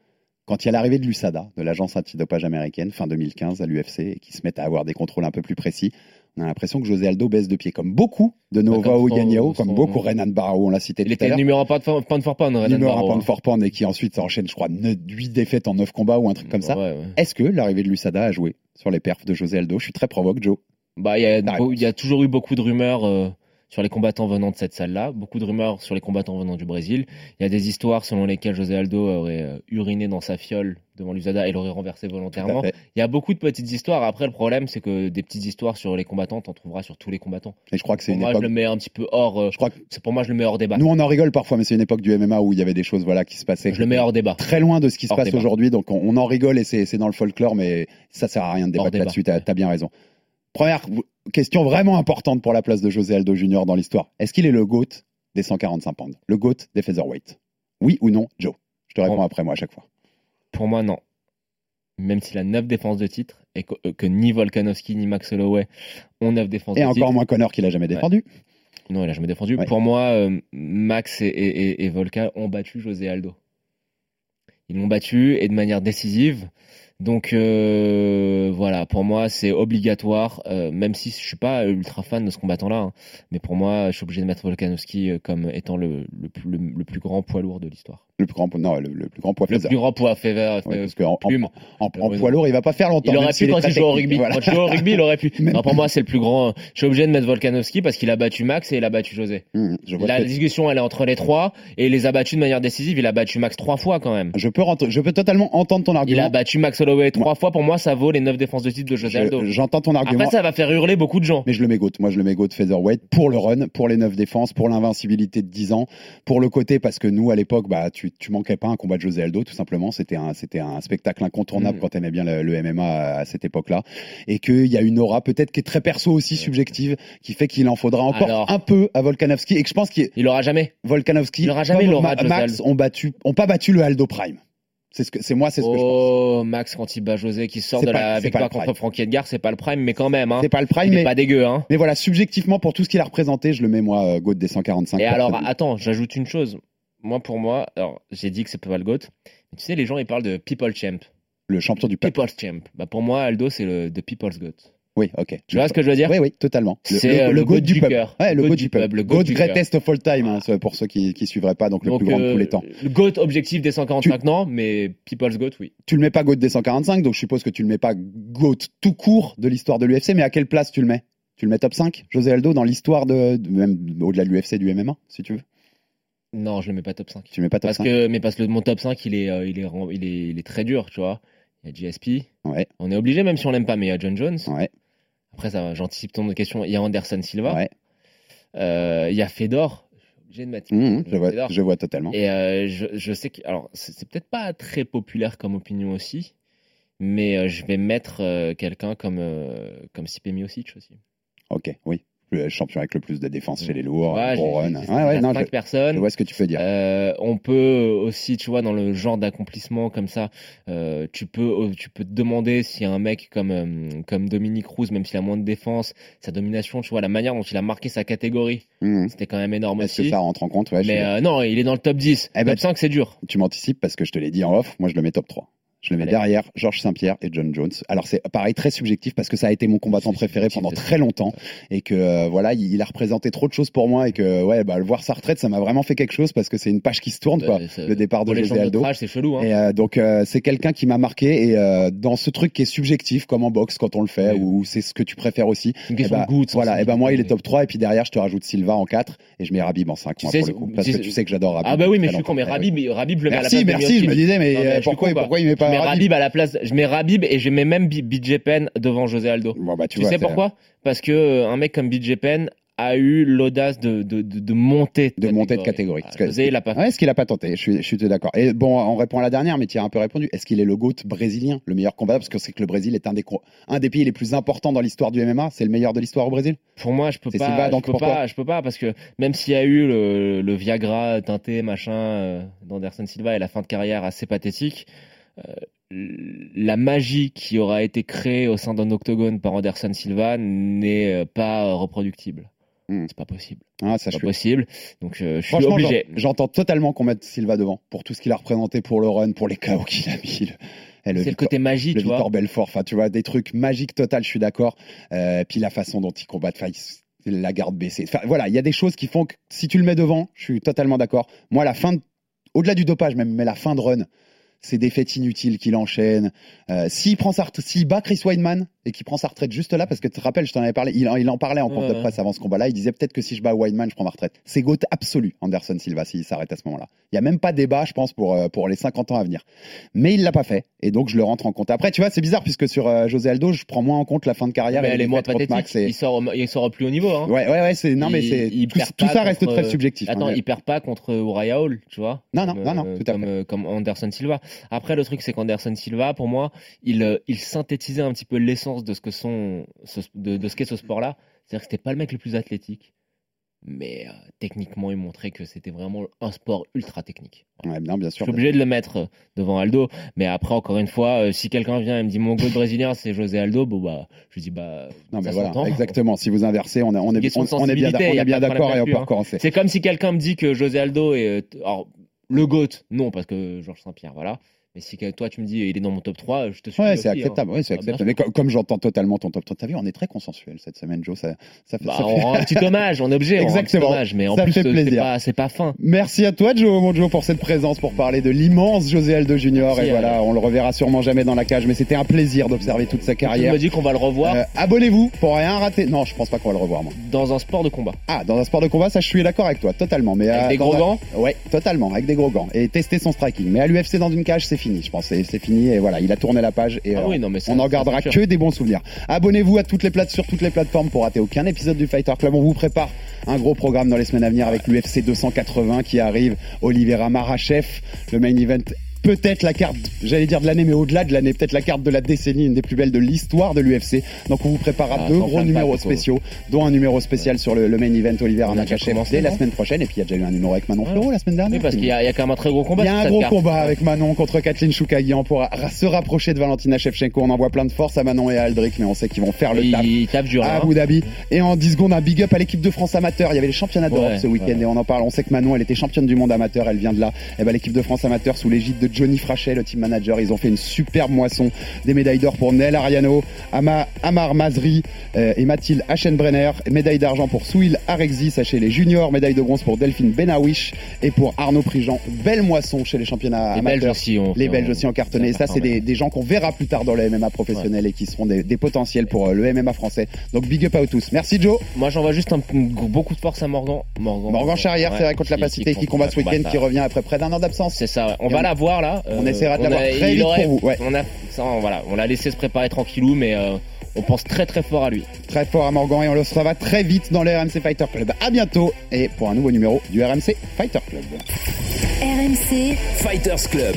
Quand il y a l'arrivée de l'USADA, de l'agence antidopage américaine, fin 2015 à l'UFC, et qui se mettent à avoir des contrôles un peu plus précis, on a l'impression que José Aldo baisse de pied, comme beaucoup de Nova Oganiao, comme beaucoup Renan Barao, on l'a cité Il tout à était l'heure. numéro 1 pound for pound Renan Numéro un Barrow, pound for pound, et qui ensuite s'enchaîne, je crois, 8 défaites en 9 combats ou un truc comme ça. Ouais. Est-ce que l'arrivée de l'USADA a joué sur les perfs de José Aldo? Je suis très provoque, Joe. Bah, il y, il y a toujours eu beaucoup de rumeurs euh, sur les combattants venant de cette salle-là, beaucoup de rumeurs sur les combattants venant du Brésil. Il y a des histoires selon lesquelles José Aldo aurait euh, uriné dans sa fiole devant l'USADA et l'aurait renversé volontairement. Il y a beaucoup de petites histoires. Après, le problème, c'est que des petites histoires sur les combattants, t'en trouveras sur tous les combattants. Et je crois que c'est une moi, époque. je le mets un petit peu hors. euh, Je crois que c'est pour moi, je le mets hors débat. nous, on en rigole parfois, mais c'est une époque du MMA où il y avait des choses voilà, qui se passaient. je le mets hors débat. très loin de ce qui se passe aujourd'hui, donc on, on en rigole et c'est dans le folklore, mais ça sert à rien de débattre débat. là-dessus, t'as as bien raison. Première question vraiment importante pour la place de José Aldo Junior dans l'histoire. Est-ce qu'il est le GOAT des 145 pounds? Le GOAT des featherweight? Oui ou non, Joe? Je te réponds Bon. après moi à chaque fois. Pour moi, non. Même s'il a 9 défenses de titre et que, euh, que ni Volkanovski ni Max Holloway ont 9 défenses Et de encore titre. moins Connor qui l'a jamais défendu. Non, il a jamais défendu. Ouais. Pour moi, euh, Max et, et, et- et Volka ont battu José Aldo. Ils l'ont battu et de manière décisive. Donc euh, voilà, pour moi c'est obligatoire, euh, même si je suis pas ultra fan de ce combattant-là, hein. mais pour moi je suis obligé de mettre Volkanovski euh, comme étant le, le, le, le plus grand poids lourd de l'histoire. Le plus grand, non, le, le plus grand poids Le plus grand poids feather, Ouais, euh, parce qu'en en, en, en poids lourd, il va pas faire longtemps. Il aurait pu quand il joue au rugby. Voilà. Quand il joue au rugby, il aurait pu. Non, pour moi, c'est le plus grand. Je suis obligé de mettre Volkanovski parce qu'il a battu Max et il a battu José. Vois La discussion, elle est entre les trois et il les a battus de manière décisive. Il a battu Max trois fois quand même. je peux, rentrer- je peux totalement entendre ton Il argument. a battu Max Holloway trois fois. Pour moi, ça vaut les neuf défenses de titre de José Aldo. Je- J'entends ton argument. Après, ça va faire hurler beaucoup de gens. Mais je le GOAT. Moi, je le GOAT featherweight pour le run, pour les 9 défenses, pour l'invincibilité de 10 ans, pour le côté parce que nous, à l'époque, bah, tu, tu manquais pas un combat de José Aldo, tout simplement. C'était un, c'était un spectacle incontournable Mhm. quand t'aimais bien le, le MMA à, à cette époque-là. Et qu'il y a une aura, peut-être qui est très perso aussi, subjective, qui fait qu'il en faudra encore Alors. un peu à Volkanovski. Et que je pense qu'il Il aura jamais. Volkanovski, Il aura jamais l'aura Ma- Max, ont battu, ont pas battu le Aldo Prime. C'est ce que c'est moi, c'est ce que je pense. Oh, Max, quand il bat José, qui sort de pas- la victoire contre Frankie Edgar, c'est pas le prime, mais quand même, hein. C'est pas le prime, Il mais, pas dégueu, hein. mais voilà, subjectivement, pour tout ce qu'il a représenté, je le mets moi, euh, GOAT des 145. Et alors, attends, j'ajoute une chose. Moi, pour moi, alors, j'ai dit que c'est pas le GOAT. Mais tu sais, les gens, ils parlent de People Champ. le champion du peuple. People's Champ. Bah, pour moi, Aldo, c'est le The People's GOAT. Oui, ok. Tu vois ce que je veux dire? Oui, oui, totalement. C'est, euh, le GOAT GOAT du peuple. Ouais, le GOAT du peuple. le GOAT greatest of all time, hein, c'est pour ceux qui, qui suivraient pas, donc le Donc, plus grand de euh, tous les temps. Le GOAT objectif des 145 non, mais People's GOAT, oui. Tu le mets pas GOAT des 145, donc je suppose que tu le mets pas GOAT tout court de l'histoire de l'UFC, mais à quelle place tu le mets? Tu le mets top 5, José Aldo, dans l'histoire de, de- même au-delà de l'UFC, du MMA, si tu veux? Non, je le mets pas top 5. Tu le mets pas top Parce 5 que, mais parce que mon top 5, il est, euh, il est, il est, il est très dur, tu vois. Il y a GSP. Ouais, On est obligé, même si on l'aime pas, mais il y a John Jones. ouais, Après, ça, j'anticipe ton autre question. Il y a Anderson Silva. ouais. Euh, il y a Fedor. Obligé de mettre. Mhm, je, vois, je vois totalement. Et euh, je, je sais que. Alors, c'est, peut-être pas très populaire comme opinion aussi. Mais euh, je vais mettre quelqu'un comme, comme Stipe Miocic aussi. Ok, oui. Le champion avec le plus de défense chez les lourds, Ouais, run. j'ai- Ouais, ouais, non, je, personnes. je vois ce que tu peux dire. Euh, on peut aussi, tu vois, dans le genre d'accomplissement comme ça, euh, tu peux, tu peux te demander si un mec comme euh, comme Dominique Cruz, même s'il a moins de défense, sa domination, tu vois, la manière dont il a marqué sa catégorie, Mhm. c'était quand même énorme Est-ce que ça rentre en compte? Mais euh, non, il est dans le top 10. Eh ben, top 5, c'est dur. Tu m'anticipes parce que je te l'ai dit en off, moi je le mets top 3. Je le mets Allez. derrière Georges Saint-Pierre et John Jones. Alors c'est pareil très subjectif parce que ça a été mon combattant préféré pendant très longtemps et que euh, voilà il, il a représenté trop de choses pour moi et que ouais bah le voir sa retraite ça m'a vraiment fait quelque chose parce que c'est une page qui se tourne quoi. Euh, Le départ de José Aldo. c'est chelou. Hein. Et euh, donc euh, c'est quelqu'un qui m'a marqué et euh, dans ce truc qui est subjectif comme en boxe quand on le fait Oui. ou c'est ce que tu préfères aussi. Une question bah, de goût. voilà, et ben moi il est top 3 et puis derrière je te rajoute Silva en 4 et je mets Rabib en 5 Tu moi, sais, pour le coup, parce que tu sais que j'adore Rabib. Ah bah oui, mais je suis con, mais. Rabib, Rabib, le mets à la Merci, merci, je me disais mais, pourquoi pourquoi il met pas mets Rabib Rabib à la place. Je mets Rabib et je mets même BJ Penn devant José Aldo. Bon, bah, tu Tu, vois, sais pourquoi? Parce que euh, un mec comme BJ Penn a eu l'audace de, de, de, de monter de monter de catégorie. Ah, José, il a pas. Ouais, est-ce qu'il a pas tenté? Je suis, je suis d'accord. Et bon, on répond à la dernière, mais tu as un peu répondu. Est-ce qu'il est le GOAT brésilien, le meilleur combattant Parce que c'est que le Brésil est un des, un des pays les plus importants dans l'histoire du MMA. C'est le meilleur de l'histoire au Brésil? Pour moi, je peux pas. Silva, je donc peux pourquoi pas. Je peux pas parce que même s'il y a eu le, le Viagra teinté machin euh, d'Anderson Silva et la fin de carrière assez pathétique, la magie qui aura été créée au sein d'un octogone par Anderson Silva n'est euh, pas euh, reproductible. Hmm. C'est pas possible. ah, ça, C'est pas possible. Donc euh, je suis obligé. j'en- j'entends totalement qu'on mette Silva devant pour tout ce qu'il a représenté pour le run, pour les KO qu'il a mis. Le, le C'est le côté magie, le tu vois. Victor Belfort, enfin tu vois des trucs magiques total, je suis d'accord. Euh, puis la façon dont il combat, enfin, la garde baissée. Enfin, voilà, il y a des choses qui font que si tu le mets devant, je suis totalement d'accord. Moi, la fin, de- au-delà du dopage même, mais la fin de run, ces défaites inutiles qu'il enchaîne. Euh, s'il prend s'il bat Chris Weidman et qu'il prend sa retraite juste là, parce que tu te rappelles, je t'en avais parlé, il, en- il en parlait en compte de Ouais. presse avant ce combat-là, il disait peut-être que si je bats Weidman, je prends ma retraite. C'est GOAT absolu, Anderson Silva, s'il s'arrête à ce moment-là. Il y a même pas débat, je pense, pour, euh, pour les 50 ans à venir. Mais il l'a pas fait, et donc je le rentre en compte. Après, tu vois, c'est bizarre, puisque sur euh, José Aldo, je prends moins en compte la fin de carrière Mais et elle est moins pathétique. Max et- Il sort, il sort au plus haut niveau. Hein. Ouais, ouais, ouais, c'est, non, mais c'est, il tout, ça reste contre- très subjectif. hein, Attends, mais- il perd pas contre Uriah Hall, tu vois Non, non, comme, non, non, euh, tout à comme, fait. euh, comme Anderson Silva. Après, le truc, c'est qu'Anderson Silva, pour moi, il, euh, il synthétisait un petit peu l'essence de ce que sont, ce- de, de ce qu'est ce sport-là. C'est-à-dire que c'était pas le mec le plus athlétique, mais euh, techniquement, il montrait que c'était vraiment un sport ultra technique. Ouais, non, bien Je sûr. suis obligé de le mettre euh, devant Aldo, mais après, encore une fois, euh, si quelqu'un vient et me dit mon goût brésilien, c'est José Aldo, bon bah, je dis bah, Non, mais voilà, exactement. Si vous inversez, on est, on est, Question on, de on est bien, on est d'accord et on peut là-dessus, hein. recommencer. C'est comme si quelqu'un me dit que José Aldo est. Alors, le GOAT, non, parce que Georges Saint-Pierre, voilà. Mais si toi tu me dis il est dans mon top 3, je te suis. Ouais, c'est hein. acceptable. Ouais, c'est Ah, acceptable. Mais co- comme j'entends totalement ton top 3, t'as vu, on est très consensuel cette semaine, Joe. Ça, ça fait, Bah, ça on fait- rend un petit hommage, on est obligé. on rend un petit Exactement. hommage, mais en Ça plus, fait euh, c'est plaisir. pas, c'est pas fin. Merci à toi, Joe, mon Joe, pour cette présence, pour parler de l'immense José Aldo Junior. Merci, et voilà, euh, on le reverra sûrement jamais dans la cage, mais c'était un plaisir d'observer toute sa Tu carrière. me dis qu'on va le revoir Euh, Abonnez-vous pour rien rater. Non, je pense pas qu'on va le revoir, moi. dans un sport de combat. Ah, dans un sport de combat, ça, je suis d'accord avec toi, totalement. Mais Avec euh, des gros un- gants? Ouais, totalement, avec des gros gants. Et tester son striking. Mais à l'UFC dans une cage, c'est fini, je pense. C'est c'est fini. Et voilà, il a tourné la page. Et Ah euh, oui, non, mais ça- on en ça, gardera c'est que des bons souvenirs. Abonnez-vous à toutes les plates sur toutes les plateformes pour rater aucun épisode du Fighter Club. On vous prépare un gros programme dans les semaines à venir avec l'UFC 280 qui arrive. Oliveira Marachev, le main event peut-être la carte, j'allais dire de l'année, mais au-delà de l'année, peut-être la carte de la décennie, une des plus belles de l'histoire de l'UFC. Donc on vous préparera Ah, deux gros numéros spéciaux, dont un numéro spécial sur le, le main event Oliver On a déjà Makachev commencé, dès la semaine prochaine. Et puis il y a déjà eu un numéro avec Manon. Fleureau la semaine dernière. Oui, parce qu'il y, a il y a quand même un très gros combat. Il y a un gros carte. combat avec Manon contre Kathleen Choukagian pour se rapprocher de Valentina Shevchenko. On envoie plein de force à Manon et à Aldric, mais on sait qu'ils vont faire le taf Il tape dur. à hein. Abu Dhabi. Et en 10 secondes, un big up à l'équipe de France amateur. Il y avait les championnats d'Europe Ouais, ce week-end ouais. et on en parle. On sait que Manon, elle était championne du monde amateur. Elle vient de là. Et ben, l'équipe de France amateur sous l'égide de Johnny Frachet, le team manager. Ils ont fait une superbe moisson. Des médailles d'or pour Nel Ariano, Ama, Amar Mazri euh, et Mathilde Aschenbrenner. Médaille d'argent pour Souil Arexis chez les juniors. Médaille de bronze pour Delphine Benawish et pour Arnaud Prigent. Belle moisson chez les championnats Les Belges aussi. ont- Les Belges aussi ont cartonné. ça Ça, c'est des, des gens qu'on verra plus tard dans le MMA professionnel et qui seront des, des potentiels pour euh, le MMA français. Donc big up à tous. Merci Joe. Moi, j'envoie juste un, beaucoup de force à Morgan. Morgan, Morgan Charrière, Ouais, c'est vrai, contre la qui- Pacité, qui, combat ce week-end, qui revient après près d'un an d'absence. C'est ça. ouais. On Et va on- la voir là. on essaiera de la a- voir très vite aurait- pour vous, ouais. On a, ça, on- voilà, on l'a laissé se préparer tranquillou, mais euh, on pense très très fort à lui. Très fort à Morgan et on le retrouvera très vite dans le RMC Fighter Club. À bientôt et pour un nouveau numéro du RMC Fighter Club. RMC, Fighters Club.